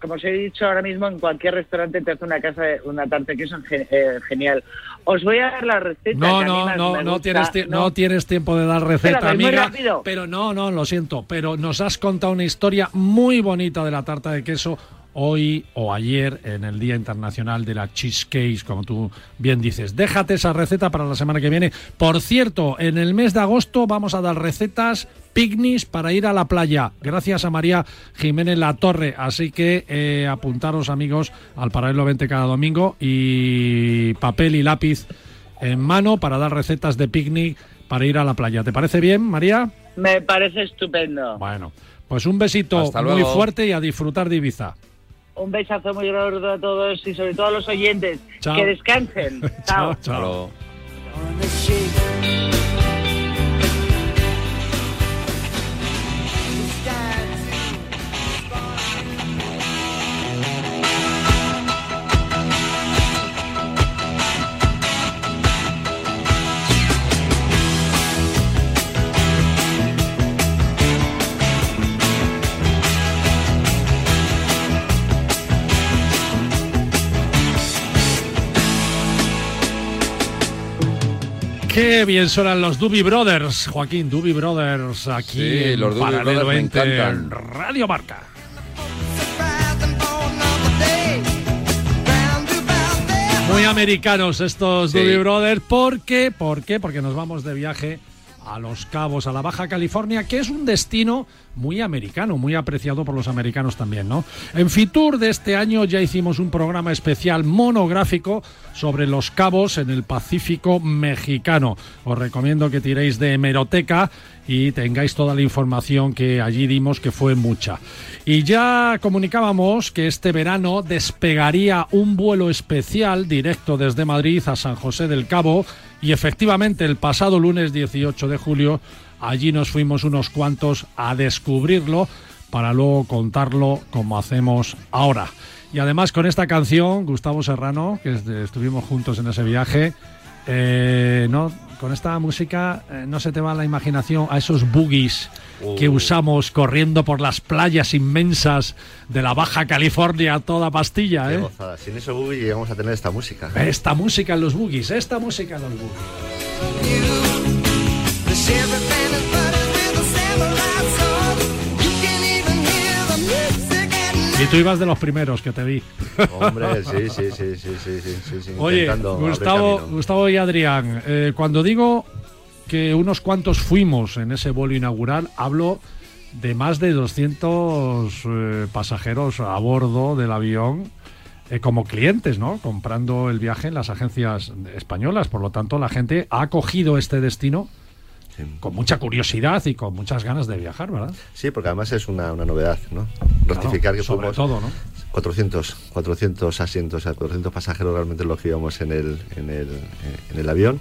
como os he dicho ahora mismo, en cualquier restaurante te hace una casa de, una tarta de queso eh, genial. Os voy a dar la receta. No, no, más no, no tienes, ti- no tienes tiempo de dar receta, muy amiga. Pero no, no, lo siento. Pero nos has contado una historia muy bonita de la tarta de queso hoy o ayer en el Día Internacional de la Cheesecake, como tú bien dices. Déjate esa receta para la semana que viene. Por cierto, en el mes de agosto vamos a dar recetas picnics para ir a la playa, gracias a María Jiménez La Torre. Así que eh, apuntaros, amigos, al Paralelo 20 cada domingo y papel y lápiz en mano para dar recetas de picnic para ir a la playa. ¿Te parece bien, María? Me parece estupendo. Bueno, pues un besito muy fuerte y a disfrutar de Ibiza. Un besazo muy gordo a todos y sobre todo a los oyentes. Chao. Que descansen. Chao. chao. Qué bien suenan los Doobie Brothers, Joaquín, Doobie Brothers, aquí Sí, en los Doobie Paralelo Brothers me 20 encantan. en Radio Marca. Muy americanos estos Sí. Doobie Brothers, ¿por qué? ¿Por qué? Porque nos vamos de viaje a Los Cabos, a la Baja California, que es un destino muy americano, muy apreciado por los americanos también, ¿no? En Fitur de este año ya hicimos un programa especial monográfico sobre Los Cabos en el Pacífico mexicano. Os recomiendo que tiréis de hemeroteca y tengáis toda la información que allí dimos, que fue mucha. Y ya comunicábamos que este verano despegaría un vuelo especial directo desde Madrid a San José del Cabo y efectivamente el pasado lunes 18 de julio allí nos fuimos unos cuantos a descubrirlo para luego contarlo como hacemos ahora. Y además con esta canción, Gustavo Serrano, que estuvimos juntos en ese viaje, eh, no, con esta música eh, no se te va la imaginación a esos boogies que Uh. usamos corriendo por las playas inmensas de la Baja California a toda pastilla, Qué ¿eh? gozada. Sin eso, Boogie, llegamos a tener esta música. Esta música en los boogies, esta música en los boogies. Y tú ibas de los primeros que te vi. Hombre, sí, sí, sí, sí, sí, sí, sí Oye, Gustavo, Gustavo y Adrián, eh, cuando digo que unos cuantos fuimos en ese vuelo inaugural, hablo de más de 200 eh, pasajeros a bordo del avión eh, como clientes, ¿no? Comprando el viaje en las agencias españolas. Por lo tanto, la gente ha acogido este destino con mucha curiosidad y con muchas ganas de viajar, ¿verdad? Sí, porque además es una, una novedad, ¿no? Ratificar que sobre todo, ¿no? 400, 400 asientos, o sea, 400 pasajeros realmente los que íbamos en el, en el, en el avión.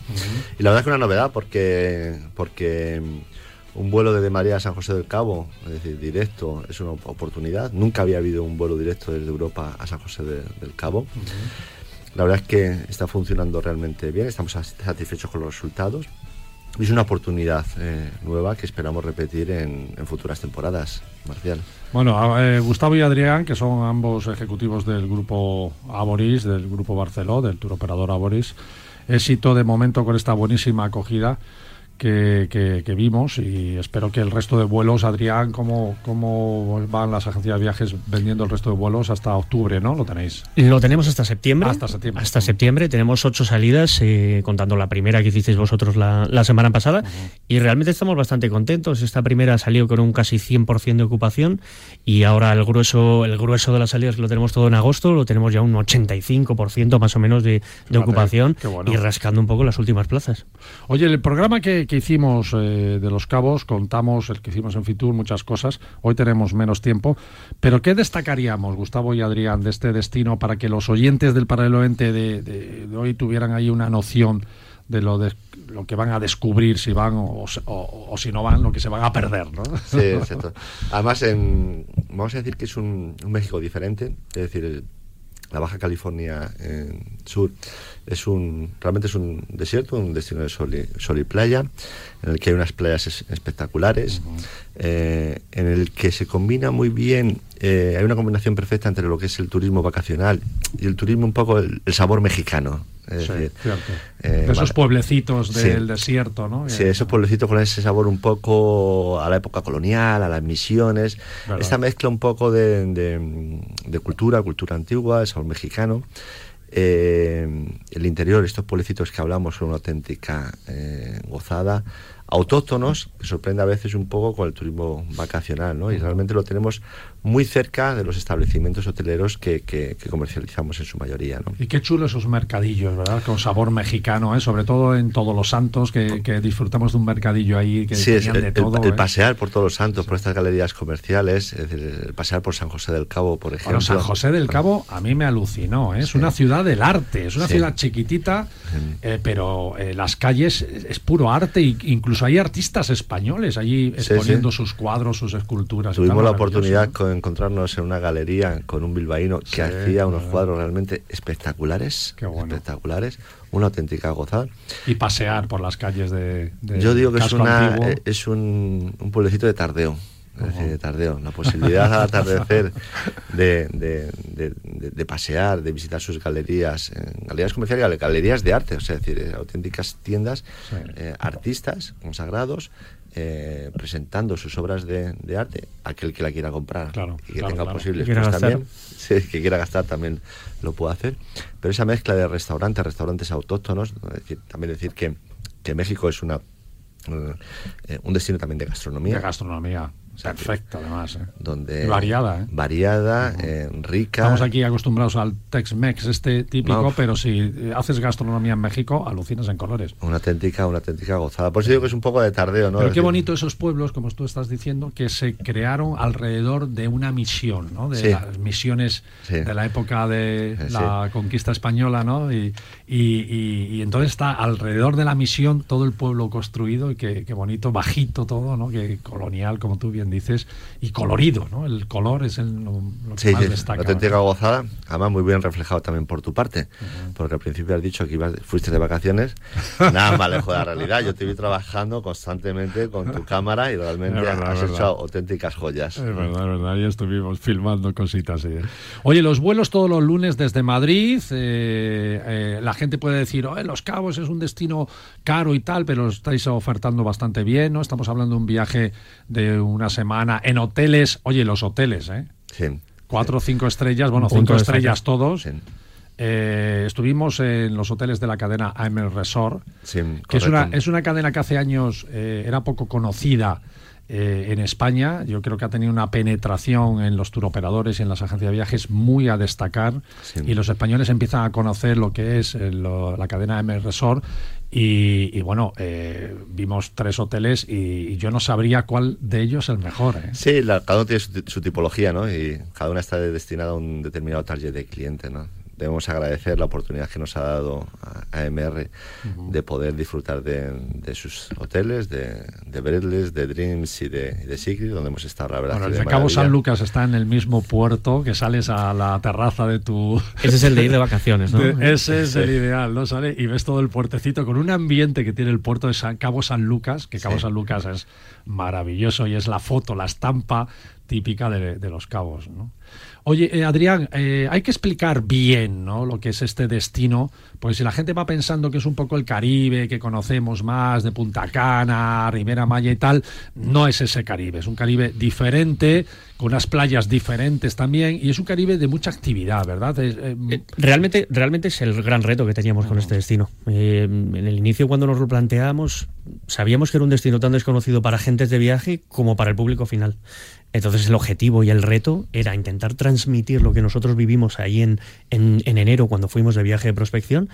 Y la verdad es que una novedad porque, porque mm, un vuelo desde María a San José del Cabo, es decir, directo, es una oportunidad. Nunca había habido un vuelo directo desde Europa a San José de- del Cabo. La verdad es que está funcionando realmente bien, estamos sat- satisfechos con los resultados. Es una oportunidad eh, nueva que esperamos repetir en, en futuras temporadas, Marcial. Bueno, eh, Gustavo y Adrián, que son ambos ejecutivos del grupo Aboris, del grupo Barceló, del tour operador Aboris, éxito de momento con esta buenísima acogida que, que, vimos y espero que el resto de vuelos, Adrián, ¿cómo, ¿cómo van las agencias de viajes vendiendo el resto de vuelos hasta octubre, ¿no? ¿Lo tenéis? Lo tenemos hasta septiembre. Hasta septiembre. Hasta septiembre. Tenemos ocho salidas, eh, contando la primera que hicisteis vosotros la, la semana pasada. Y realmente estamos bastante contentos. Esta primera salió con un casi 100% de ocupación y ahora el grueso, el grueso de las salidas que lo tenemos todo en agosto, lo tenemos ya un 85% más o menos de, de ocupación y rascando un poco las últimas plazas. Oye, el programa que que hicimos eh, de Los Cabos, contamos el que hicimos en Fitur, muchas cosas. Hoy tenemos menos tiempo. Pero ¿qué destacaríamos, Gustavo y Adrián, de este destino para que los oyentes del Paralelo Ente de, hoy tuvieran ahí una noción de lo de lo que van a descubrir si van o, si no van, lo que se van a perder, ¿no? Sí, exacto. Además, en, vamos a decir que es un, México diferente, es decir, la Baja California Sur es un realmente es un desierto, un destino de sol y, sol y playa, en el que hay unas playas espectaculares, eh, en el que se combina muy bien, eh, hay una combinación perfecta entre lo que es el turismo vacacional y el turismo un poco el, sabor mexicano. Es decir, eh, esos pueblecitos del desierto, ¿no? Sí, esos pueblecitos con ese sabor un poco a la época colonial, a las misiones. Esta mezcla un poco de, de, cultura, cultura antigua, el sabor mexicano. Eh, el interior, estos pueblecitos que hablamos, son una auténtica eh, gozada autóctonos, que sorprende a veces un poco con el turismo vacacional, ¿no? Y realmente lo tenemos muy cerca de los establecimientos hoteleros que, que, comercializamos en su mayoría, ¿no? Y qué chulo esos mercadillos, ¿verdad? Con sabor mexicano, ¿eh? Sobre todo en Todos los Santos, que, disfrutamos de un mercadillo ahí que sí, es de todo. El, ¿eh? pasear por Todos los Santos, por estas galerías comerciales, es decir, el pasear por San José del Cabo, por ejemplo. Bueno, San José del Cabo a mí me alucinó, ¿eh? Es una ciudad del arte, es una ciudad chiquitita, eh, pero las calles es puro arte, incluso hay artistas españoles allí exponiendo sus cuadros, sus esculturas. Tuvimos la oportunidad de encontrarnos en una galería con un bilbaíno que hacía unos cuadros realmente espectaculares, espectaculares, una auténtica gozada. Y pasear por las calles de, Yo digo que es, una, es un, un pueblecito de tardeo de tardeo. La posibilidad al atardecer de, de, pasear, de visitar sus galerías, galerías comerciales, galerías de arte, o sea, es decir, eh, auténticas tiendas, eh, artistas consagrados. Eh, presentando sus obras de, arte aquel que la quiera comprar y que tenga posibles que pues también que quiera gastar también lo puede hacer pero esa mezcla de restaurantes restaurantes autóctonos decir, también decir que, que México es una un destino también de gastronomía. De gastronomía. Perfecto, además. ¿eh? Donde variada, ¿eh? Variada, eh, rica. Estamos aquí acostumbrados al Tex-Mex, este típico, pero si haces gastronomía en México, alucinas en colores. Una auténtica, una auténtica gozada. Por eso digo que es un poco de tardeo, ¿no? Pero qué bonito esos pueblos, como tú estás diciendo, que se crearon alrededor de una misión, ¿no? De las misiones de la época de la conquista española, ¿no? Y, y, entonces está alrededor de la misión todo el pueblo construido y qué, qué bonito, bajito todo, ¿no? Que colonial, como tú bien dices, y colorido, ¿no? El color es el, lo, que más destaca. La auténtica gozada, además muy bien reflejado también por tu parte, porque al principio has dicho que ibas, fuiste de vacaciones, nada más lejos de la realidad. Yo te vi trabajando constantemente con tu cámara y realmente has hecho auténticas joyas. Es verdad, es verdad, ahí estuvimos filmando cositas. ¿eh? Oye, los vuelos todos los lunes desde Madrid, eh, eh, la gente puede decir, oh, Los Cabos es un destino caro y tal, pero estáis ofertando bastante bien, ¿no? Estamos hablando de un viaje de una semana en hoteles. Oye, los hoteles, ¿eh? Sí. Cuatro o cinco estrellas, bueno, cinco estrellas todos. Eh, estuvimos en los hoteles de la cadena AML Resort, que es una, es una cadena que hace años eh, era poco conocida eh, en España. Yo creo que ha tenido una penetración en los turoperadores y en las agencias de viajes muy a destacar. Y los españoles empiezan a conocer lo que es la cadena AML Resort y, bueno, eh, vimos tres hoteles y, yo no sabría cuál de ellos el mejor. ¿eh? Sí, cada uno tiene su, tipología, ¿no? Y cada una está destinada a un determinado target de cliente, ¿no? Debemos agradecer la oportunidad que nos ha dado a AMR de poder disfrutar de, sus hoteles, de, de de Dreams y de, de Secret, donde hemos estado, la verdad. Bueno, el de Cabo San Lucas está en el mismo puerto que sales a la terraza de tu... Ese es el de ir de vacaciones, ¿no? ese es el ideal, ¿no? Sale y ves todo el puertecito con un ambiente que tiene el puerto de Cabo San Lucas, que Cabo San Lucas es maravilloso y es la foto, la estampa típica de, de los cabos. ¿no? Oye, eh, Adrián, eh, hay que explicar bien ¿no? lo que es este destino, pues si la gente va pensando que es un poco el Caribe, que conocemos más de Punta Cana, Ribera Maya y tal, no es ese Caribe, es un Caribe diferente, con unas playas diferentes también, y es un Caribe de mucha actividad, ¿verdad? Eh, realmente, realmente es el gran reto que teníamos con este destino. en el inicio, cuando nos lo planteamos, sabíamos que era un destino tan desconocido para agentes de viaje como para el público final. Entonces el objetivo y el reto era intentar transmitir lo que nosotros vivimos ahí en, en, enero cuando fuimos de viaje de prospección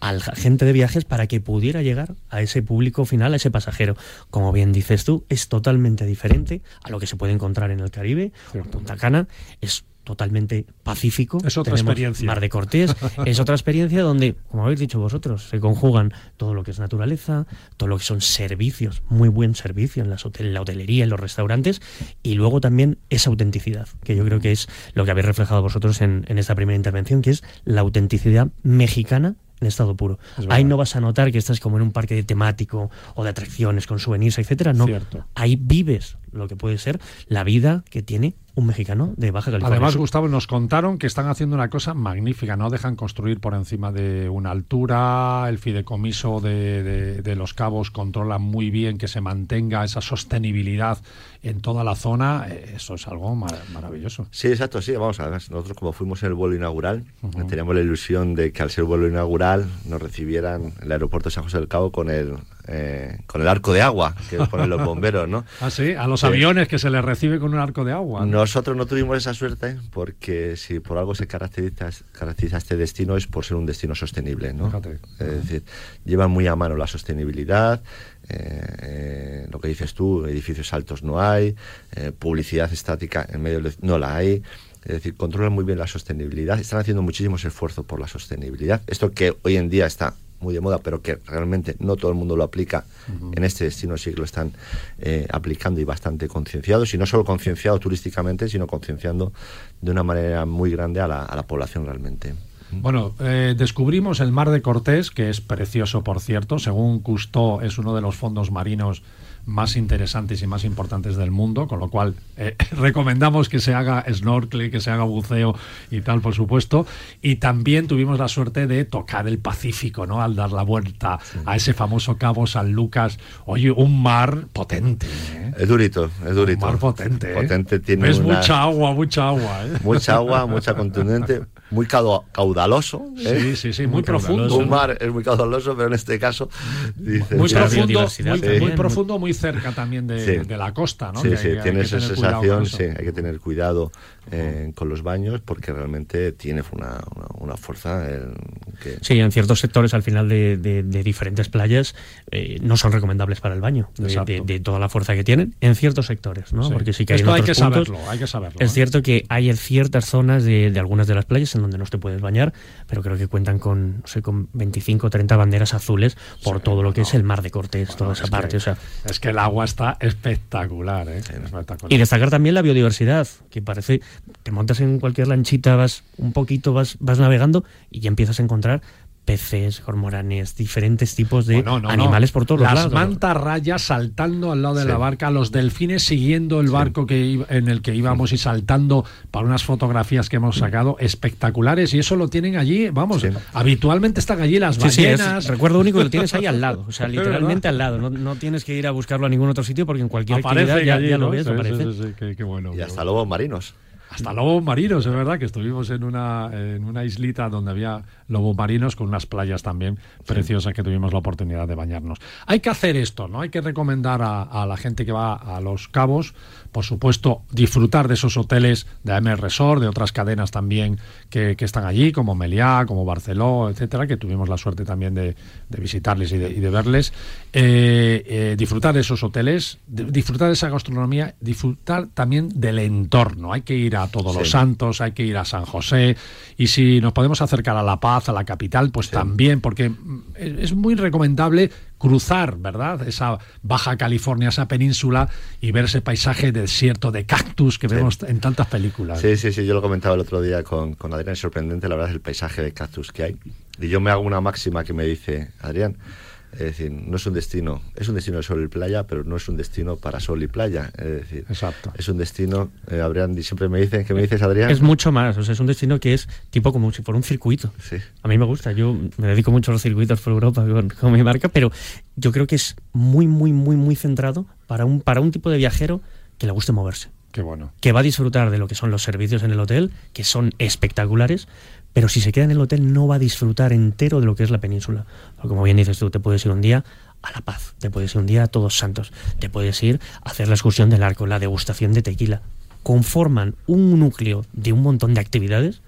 al gente de viajes para que pudiera llegar a ese público final, a ese pasajero. Como bien dices tú, es totalmente diferente a lo que se puede encontrar en el Caribe, Punta Cana. Es totalmente pacífico. Es otra experiencia. Mar de Cortés. es otra experiencia donde, como habéis dicho vosotros, se conjugan todo lo que es naturaleza, todo lo que son servicios, muy buen servicio en, las la hotelería, en los restaurantes, y luego también esa autenticidad, que yo creo que es lo que habéis reflejado vosotros en, en esta primera intervención, que es la autenticidad mexicana en estado puro. Ahí no vas a notar que estás como en un parque de temático o de atracciones con souvenirs, etcétera. No. Ahí vives lo que puede ser la vida que tiene un mexicano de Baja California. Además, Gustavo, nos contaron que están haciendo una cosa magnífica, no dejan construir por encima de una altura, el fideicomiso de, los cabos controla muy bien que se mantenga esa sostenibilidad en toda la zona, eso es algo maravilloso. Sí, exacto, sí, vamos a ver, nosotros como fuimos en el vuelo inaugural, teníamos la ilusión de que al ser vuelo inaugural nos recibieran el aeropuerto de San José del Cabo con el eh, con el arco de agua que ponen los bomberos, ¿no? Ah, sí, a los aviones que se les recibe con un arco de agua. Nosotros no tuvimos esa suerte porque si por algo se caracteriza, caracteriza este destino es por ser un destino sostenible, ¿no? Es decir, llevan muy a mano la sostenibilidad, eh, eh, lo que dices tú, edificios altos no hay, publicidad estática en medio no la hay. Es decir, controlan muy bien la sostenibilidad, están haciendo muchísimos esfuerzos por la sostenibilidad. Esto que hoy en día está muy de moda, pero que realmente no todo el mundo lo aplica en este destino, sí que lo están eh, aplicando y bastante concienciados, y no solo concienciados turísticamente, sino concienciando de una manera muy grande a la, a la población realmente. Bueno, eh, descubrimos el Mar de Cortés, que es precioso, por cierto. Según Cousteau, es uno de los fondos marinos más interesantes y más importantes del mundo, con lo cual eh, recomendamos que se haga snorkel, que se haga buceo y tal, por supuesto. Y también tuvimos la suerte de tocar el Pacífico, ¿no? Al dar la vuelta a ese famoso Cabo San Lucas. Oye, un mar potente. ¿eh? Es durito, es durito. Un mar potente. ¿eh? Potente tiene Es mucha agua, mucha agua. Mucha agua, mucha contundente, muy caudaloso. Sí, sí, sí, muy profundo. Un mar es muy caudaloso, pero en este caso. muy, profundo, muy, profundo, muy cerca también de, la costa, ¿no? Sí, sí, tiene esa sensación, sí, hay que tener cuidado eh, con los baños porque realmente tiene una, una, fuerza que... Sí, en ciertos sectores al final de, diferentes playas eh, no son recomendables para el baño, de, toda la fuerza que tienen, en ciertos sectores, ¿no? Porque sí que hay Esto hay que saberlo, hay que saberlo. Es ¿eh? cierto que hay en ciertas zonas de, algunas de las playas en donde no te puedes bañar, pero creo que cuentan con, no sé, con 25 o 30 banderas azules por todo lo que es el mar de Cortés, toda esa parte. o sea, es que el agua está espectacular, ¿eh? Y destacar también la biodiversidad, que parece, te montas en cualquier lanchita, vas un poquito, vas, vas navegando y ya empiezas a encontrar peces, cormoranes, diferentes tipos de animales por todos Las lados. Las mantarrayas saltando al lado de la barca, los delfines siguiendo el barco que en el que íbamos y saltando para unas fotografías que hemos sacado espectaculares y eso lo tienen allí, vamos, habitualmente están allí las ballenas. recuerdo único que lo tienes ahí al lado, o sea, literalmente al lado, no, tienes que ir a buscarlo a ningún otro sitio porque en cualquier actividad ya, lo ves, aparece. y hasta lobos marinos. Hasta lobos marinos, es verdad que estuvimos en una, en una islita donde había lobos marinos con unas playas también preciosas que tuvimos la oportunidad de bañarnos. Hay que hacer esto, ¿no? Hay que recomendar a, la gente que va a los cabos, por supuesto, disfrutar de esos hoteles de AM Resort, de otras cadenas también que, están allí, como Meliá, como Barceló, etcétera, que tuvimos la suerte también de, visitarles y de, verles. Eh, eh, disfrutar de esos hoteles, disfrutar de esa gastronomía, disfrutar también del entorno. Hay que ir a a Todos los Santos, hay que ir a San José y si nos podemos acercar a La Paz, a la capital, pues también, porque mm, es muy recomendable cruzar, ¿verdad? Esa Baja California, esa península y ver ese paisaje desierto de cactus que vemos en tantas películas. Sí, sí, sí, yo lo comentaba el otro día con, con Adrián, es sorprendente la verdad el paisaje de cactus que hay. Y yo me hago una máxima que me dice, Adrián, Es decir, no es un destino, es un destino de sol y playa, pero no es un destino para sol y playa. Es decir, Exacto. es un destino, eh, Adrián, siempre me dicen, ¿qué me dices, Adrián? Es mucho más, o sea, es un destino que es tipo como si fuera un circuito. Sí. A mí me gusta, yo me dedico mucho a los circuitos por Europa con, con mi marca, pero yo creo que es muy, muy, muy, muy centrado para un, para un tipo de viajero que le guste moverse. Qué bueno. que va a disfrutar de lo que son los servicios en el hotel, que son espectaculares, pero si se queda en el hotel no va a disfrutar entero de lo que es la península. Porque como bien dices tú, te puedes ir un día a La Paz, te puedes ir un día a Todos Santos, te puedes ir a hacer la excursión del arco, la degustación de tequila. Conforman un núcleo de un montón de actividades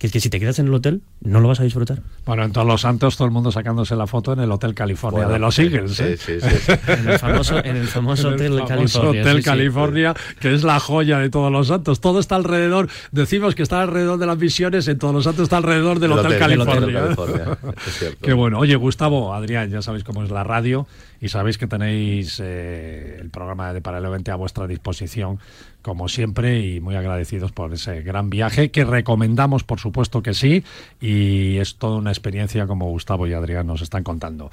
que es que si te quedas en el hotel no lo vas a disfrutar. Bueno, en Todos los Santos todo el mundo sacándose la foto en el Hotel California Bueno, de los Eagles. sí, ¿eh? sí, sí, sí. En el famoso, en el famoso En el hotel famoso California. Hotel sí, sí. California, que es la joya de Todos los Santos. Todo está alrededor, decimos que está alrededor de las misiones, en Todos los Santos está alrededor del El Hotel, hotel, el hotel California. California, es cierto. Qué bueno. Oye, Gustavo, Adrián, ya sabéis cómo es la radio y sabéis que tenéis eh, el programa de Paralelo 20 a vuestra disposición, como siempre, y muy agradecidos por ese gran viaje que recomendamos, por supuesto que sí, y es toda una experiencia como Gustavo y Adrián nos están contando.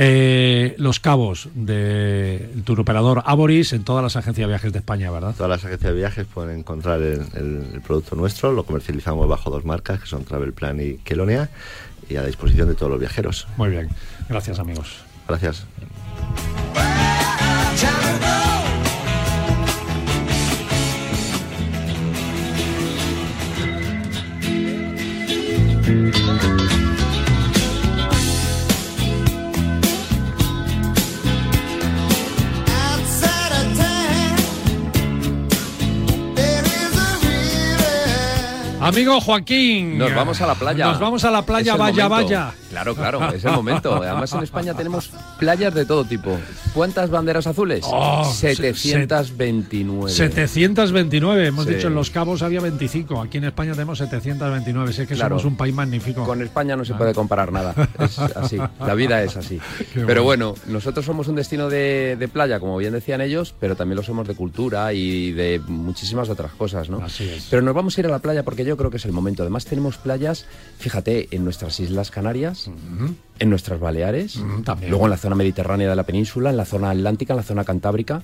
Eh, los cabos del tour operador Aboris en todas las agencias de viajes de España, ¿verdad? Todas las agencias de viajes pueden encontrar el, el- el producto nuestro, lo comercializamos bajo dos marcas, que son Travel Plan y Kelonia, y a disposición de todos los viajeros. Muy bien. Gracias, amigos. Gracias. Amigo Joaquín. Nos vamos a la playa. Nos vamos a la playa, vaya, momento. vaya. Claro, claro, es el momento. Además, en España tenemos playas de todo tipo. ¿Cuántas banderas azules? Oh, 729. 729, hemos Sí. dicho en Los Cabos había 25, aquí en España tenemos 729, sé que Claro. somos un país magnífico. Con España no se puede comparar nada. Es así. La vida es así. Qué Pero bueno, nosotros somos un destino de, de playa, como bien decían ellos, pero también lo somos de cultura y de muchísimas otras cosas, ¿no? Así es. Pero nos vamos a ir a la playa porque yo creo que es el momento. Además, tenemos playas, fíjate, en nuestras Islas Canarias, en nuestras Baleares, también. luego en la zona mediterránea de la península, en la zona atlántica, en la zona cantábrica.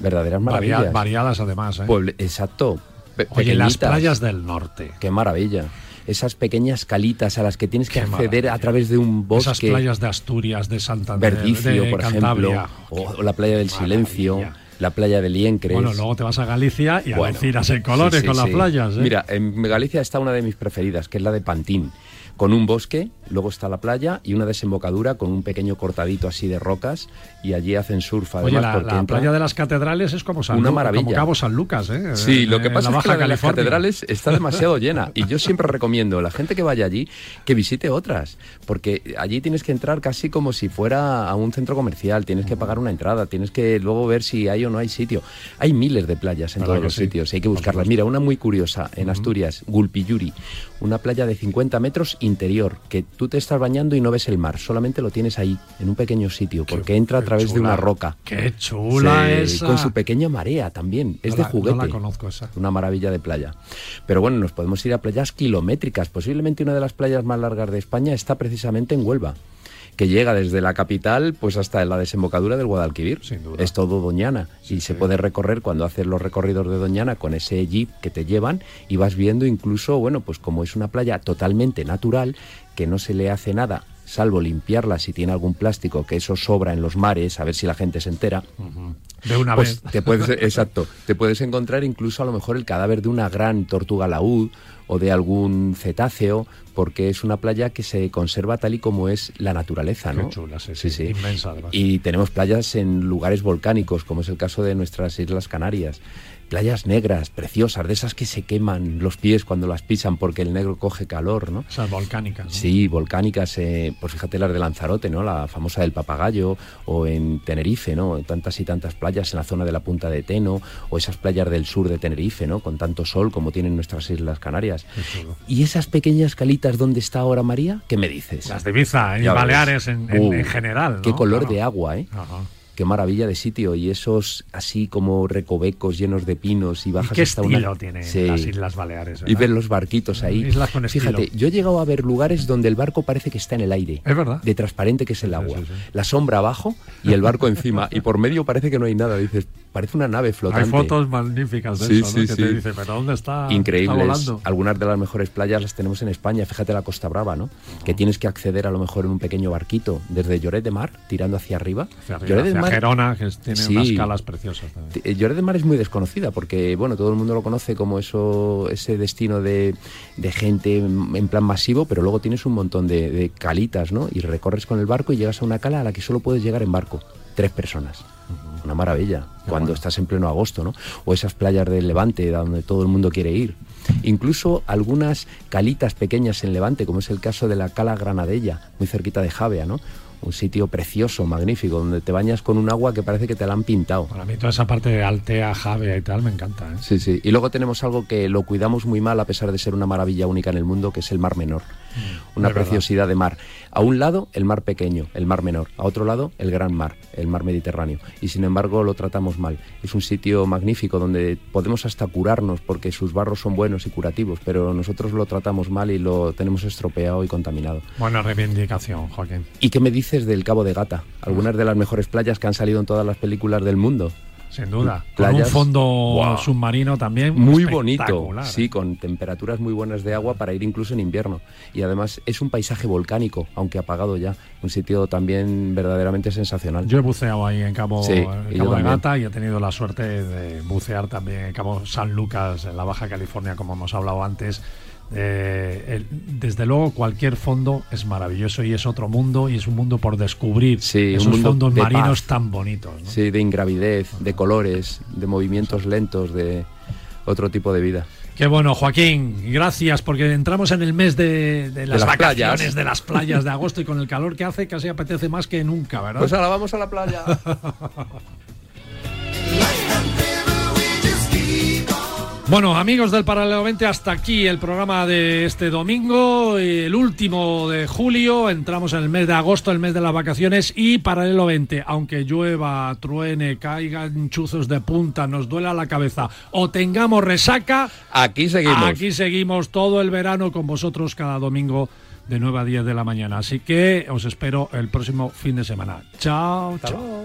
Verdaderas maravillas. variadas además, ¿eh? Exacto. Pe- Oye, las playas del norte. Qué maravilla. Esas pequeñas calitas a las que tienes que Qué acceder maravilla. a través de un bosque. Esas playas de Asturias, de Santander, Verdicio, de por Cantabria. ejemplo. O la playa del Silencio, la playa de Liencres. Bueno, luego te vas a Galicia y a Bueno, Algeciras en colores sí, sí, con las playas. ¿eh? Mira, en Galicia está una de mis preferidas, que es la de Pantín. Con un bosque, luego está la playa y una desembocadura con un pequeño cortadito así de rocas y allí hacen surf además Oye, la, porque la entra- playa de las catedrales es como San Una Lu- maravilla. como Cabo San Lucas, ¿eh? Sí, lo que En pasa la es que la de las California. catedrales está demasiado llena y yo siempre recomiendo a la gente que vaya allí que visite otras, porque allí tienes que entrar casi como si fuera a un centro comercial, tienes que pagar una entrada, tienes que luego ver si hay o no hay sitio. Hay miles de playas en ¿Verdad todos los sí? sitios y hay que buscarlas. Mira, una muy curiosa en Asturias, Gulpiyuri, una playa de 50 metros interior, que tú te estás bañando y no ves el mar, solamente lo tienes ahí, en un pequeño sitio, porque entra a través de una roca. Qué chula Sí, esa. Con su pequeña marea también, es No de la- no juguete. la conozco esa. Una maravilla de playa. Pero bueno, nos podemos ir a playas kilométricas. Posiblemente una de las playas más largas de España está precisamente en Huelva, que llega desde la capital pues hasta la desembocadura del Guadalquivir. Es todo Doñana y se puede recorrer cuando haces los recorridos de Doñana con ese jeep que te llevan y vas viendo incluso, bueno, pues como es una playa totalmente natural, que no se le hace nada salvo limpiarla si tiene algún plástico, que eso sobra en los mares, a ver si la gente se entera. De una Pues vez. te puedes, exacto, te puedes encontrar incluso a lo mejor el cadáver de una gran tortuga laúd o de algún cetáceo, porque es una playa que se conserva tal y como es la naturaleza, Qué ¿no? sí, sí, inmensa además. Y tenemos playas en lugares volcánicos, como es el caso de nuestras Islas Canarias. Playas negras, preciosas, de esas que se queman los pies cuando las pisan porque el negro coge calor, ¿no? Esas volcánicas. ¿no? Sí, volcánicas, eh, pues fíjate las de Lanzarote, ¿no? La famosa del Papagayo, o en Tenerife, ¿no? Tantas y tantas playas en la zona de la Punta de Teno, o esas playas del sur de Tenerife, ¿no? Con tanto sol como tienen nuestras Islas Canarias. ¿Y esas pequeñas calitas donde está ahora María? ¿Qué me dices? Las de Ibiza ves. Baleares en, en- Uh, en general. Qué color Claro. de agua, ¿eh? Ajá. Qué maravilla de sitio. Y esos así como recovecos llenos de pinos y bajas ¿Qué hasta estilo una... tiene Sí. las Islas Baleares? Y ver los barquitos ahí. Islas con Fíjate, yo he llegado a ver lugares donde el barco parece que está en el aire. Es verdad. De transparente que es el agua. La sombra abajo y el barco encima. Y por medio parece que no hay nada. Dices, parece una nave flotante. Hay fotos magníficas de eso, ¿no? sí, que te dice, pero ¿dónde está? Increíbles. Está. Algunas de las mejores playas las tenemos en España. Fíjate la Costa Brava, ¿no? Que tienes que acceder a lo mejor en un pequeño barquito desde Lloret de Mar, tirando hacia arriba. Hacia arriba, Lloret de hacia Mar- Gerona, que tiene Sí. unas calas preciosas también. T- eh, Lloret de Mar es muy desconocida porque, bueno, todo el mundo lo conoce como eso, ese destino de, de gente en en plan masivo, pero luego tienes un montón de, de calitas, ¿no? Y recorres con el barco y llegas a una cala a la que solo puedes llegar en barco. Tres personas. Una maravilla. cuando estás en pleno agosto, ¿no? O esas playas del Levante, donde todo el mundo quiere ir. Incluso algunas calitas pequeñas en Levante, como es el caso de la Cala Granadella, muy cerquita de Javea, ¿no? Un sitio precioso, magnífico, donde te bañas con un agua que parece que te la han pintado. Para mí toda esa parte de Altea, Javea y tal me encanta. ¿eh? Sí, sí. Y luego tenemos algo que lo cuidamos muy mal a pesar de ser una maravilla única en el mundo, que es el Mar Menor. Una es verdad. preciosidad de mar. A un lado, el mar pequeño, el mar menor. A otro lado, el gran mar, el mar Mediterráneo. Y sin embargo, lo tratamos mal. Es un sitio magnífico donde podemos hasta curarnos porque sus barros son buenos y curativos, pero nosotros lo tratamos mal y lo tenemos estropeado y contaminado. Buena reivindicación, Joaquín. ¿Y qué me dices del Cabo de Gata? Algunas de las mejores playas que han salido en todas las películas del mundo. Sin duda. Con un fondo Wow. submarino también Muy bonito, sí, con temperaturas muy buenas de agua para ir incluso en invierno. Y además es un paisaje volcánico, aunque apagado ya. Un sitio también verdaderamente sensacional. Yo he buceado ahí en Cabo, Sí, en Cabo de. Gata y he tenido la suerte de bucear también en Cabo San Lucas, en la Baja California, como hemos hablado antes. Eh, el- desde luego, cualquier fondo es maravilloso y es otro mundo y es un mundo por descubrir. Sí, un Esos mundo fondos de marinos paz. tan bonitos. ¿no? Sí, de ingravidez, de colores, de movimientos lentos, de otro tipo de vida. Qué bueno, Joaquín, gracias, porque entramos en el mes de, de las, las vacaciones, playas. de las playas de agosto y con el calor que hace casi apetece más que nunca, ¿verdad? Pues ahora vamos a la playa. Bueno, amigos del Paralelo 20, hasta aquí el programa de este domingo, el último de julio. Entramos en el mes de agosto, el mes de las vacaciones y Paralelo 20. Aunque llueva, truene, caigan chuzos de punta, nos duela la cabeza o tengamos resaca, Aquí seguimos. aquí seguimos todo el verano con vosotros cada domingo de 9 a 10 de la mañana. Así que os espero el próximo fin de semana. Chao, chao.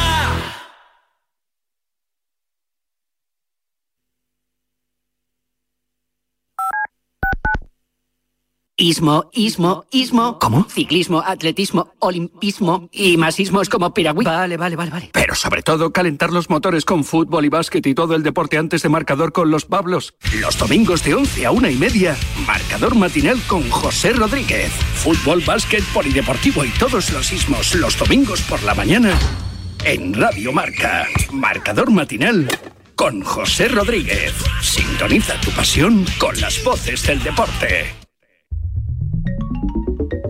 Ismo, ismo, ismo. ¿Cómo? Ciclismo, atletismo, olimpismo y más ismos como piragüí. Vale, vale, vale, vale. Pero sobre todo calentar los motores con fútbol y básquet y todo el deporte antes de marcador con los Pablos. Los domingos de 11 a una y media, marcador matinal con José Rodríguez. Fútbol, básquet, polideportivo y todos los ismos los domingos por la mañana en Radio Marca. Marcador matinal con José Rodríguez. Sintoniza tu pasión con las voces del deporte.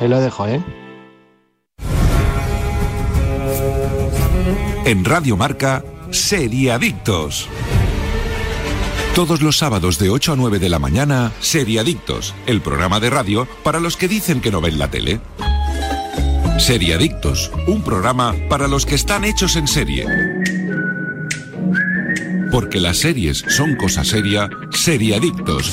ahí lo dejo, ¿eh? En Radio Marca, Seriadictos. Todos los sábados de 8 a 9 de la mañana, Seriadictos, el programa de radio para los que dicen que no ven la tele. Seriadictos, un programa para los que están hechos en serie. Porque las series son cosa seria, Seriadictos.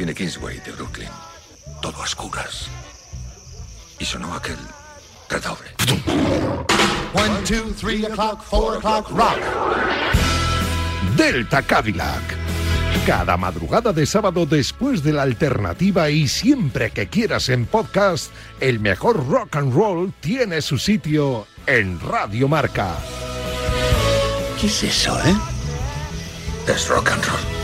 Cine Kingsway de Brooklyn. Todo a oscuras. Y sonó aquel redoble. One, two, three o'clock, four o'clock, rock. Delta Cadillac. Cada madrugada de sábado después de la alternativa y siempre que quieras en podcast, el mejor rock and roll tiene su sitio en Radio Marca. ¿Qué es eso, eh? Es rock and roll.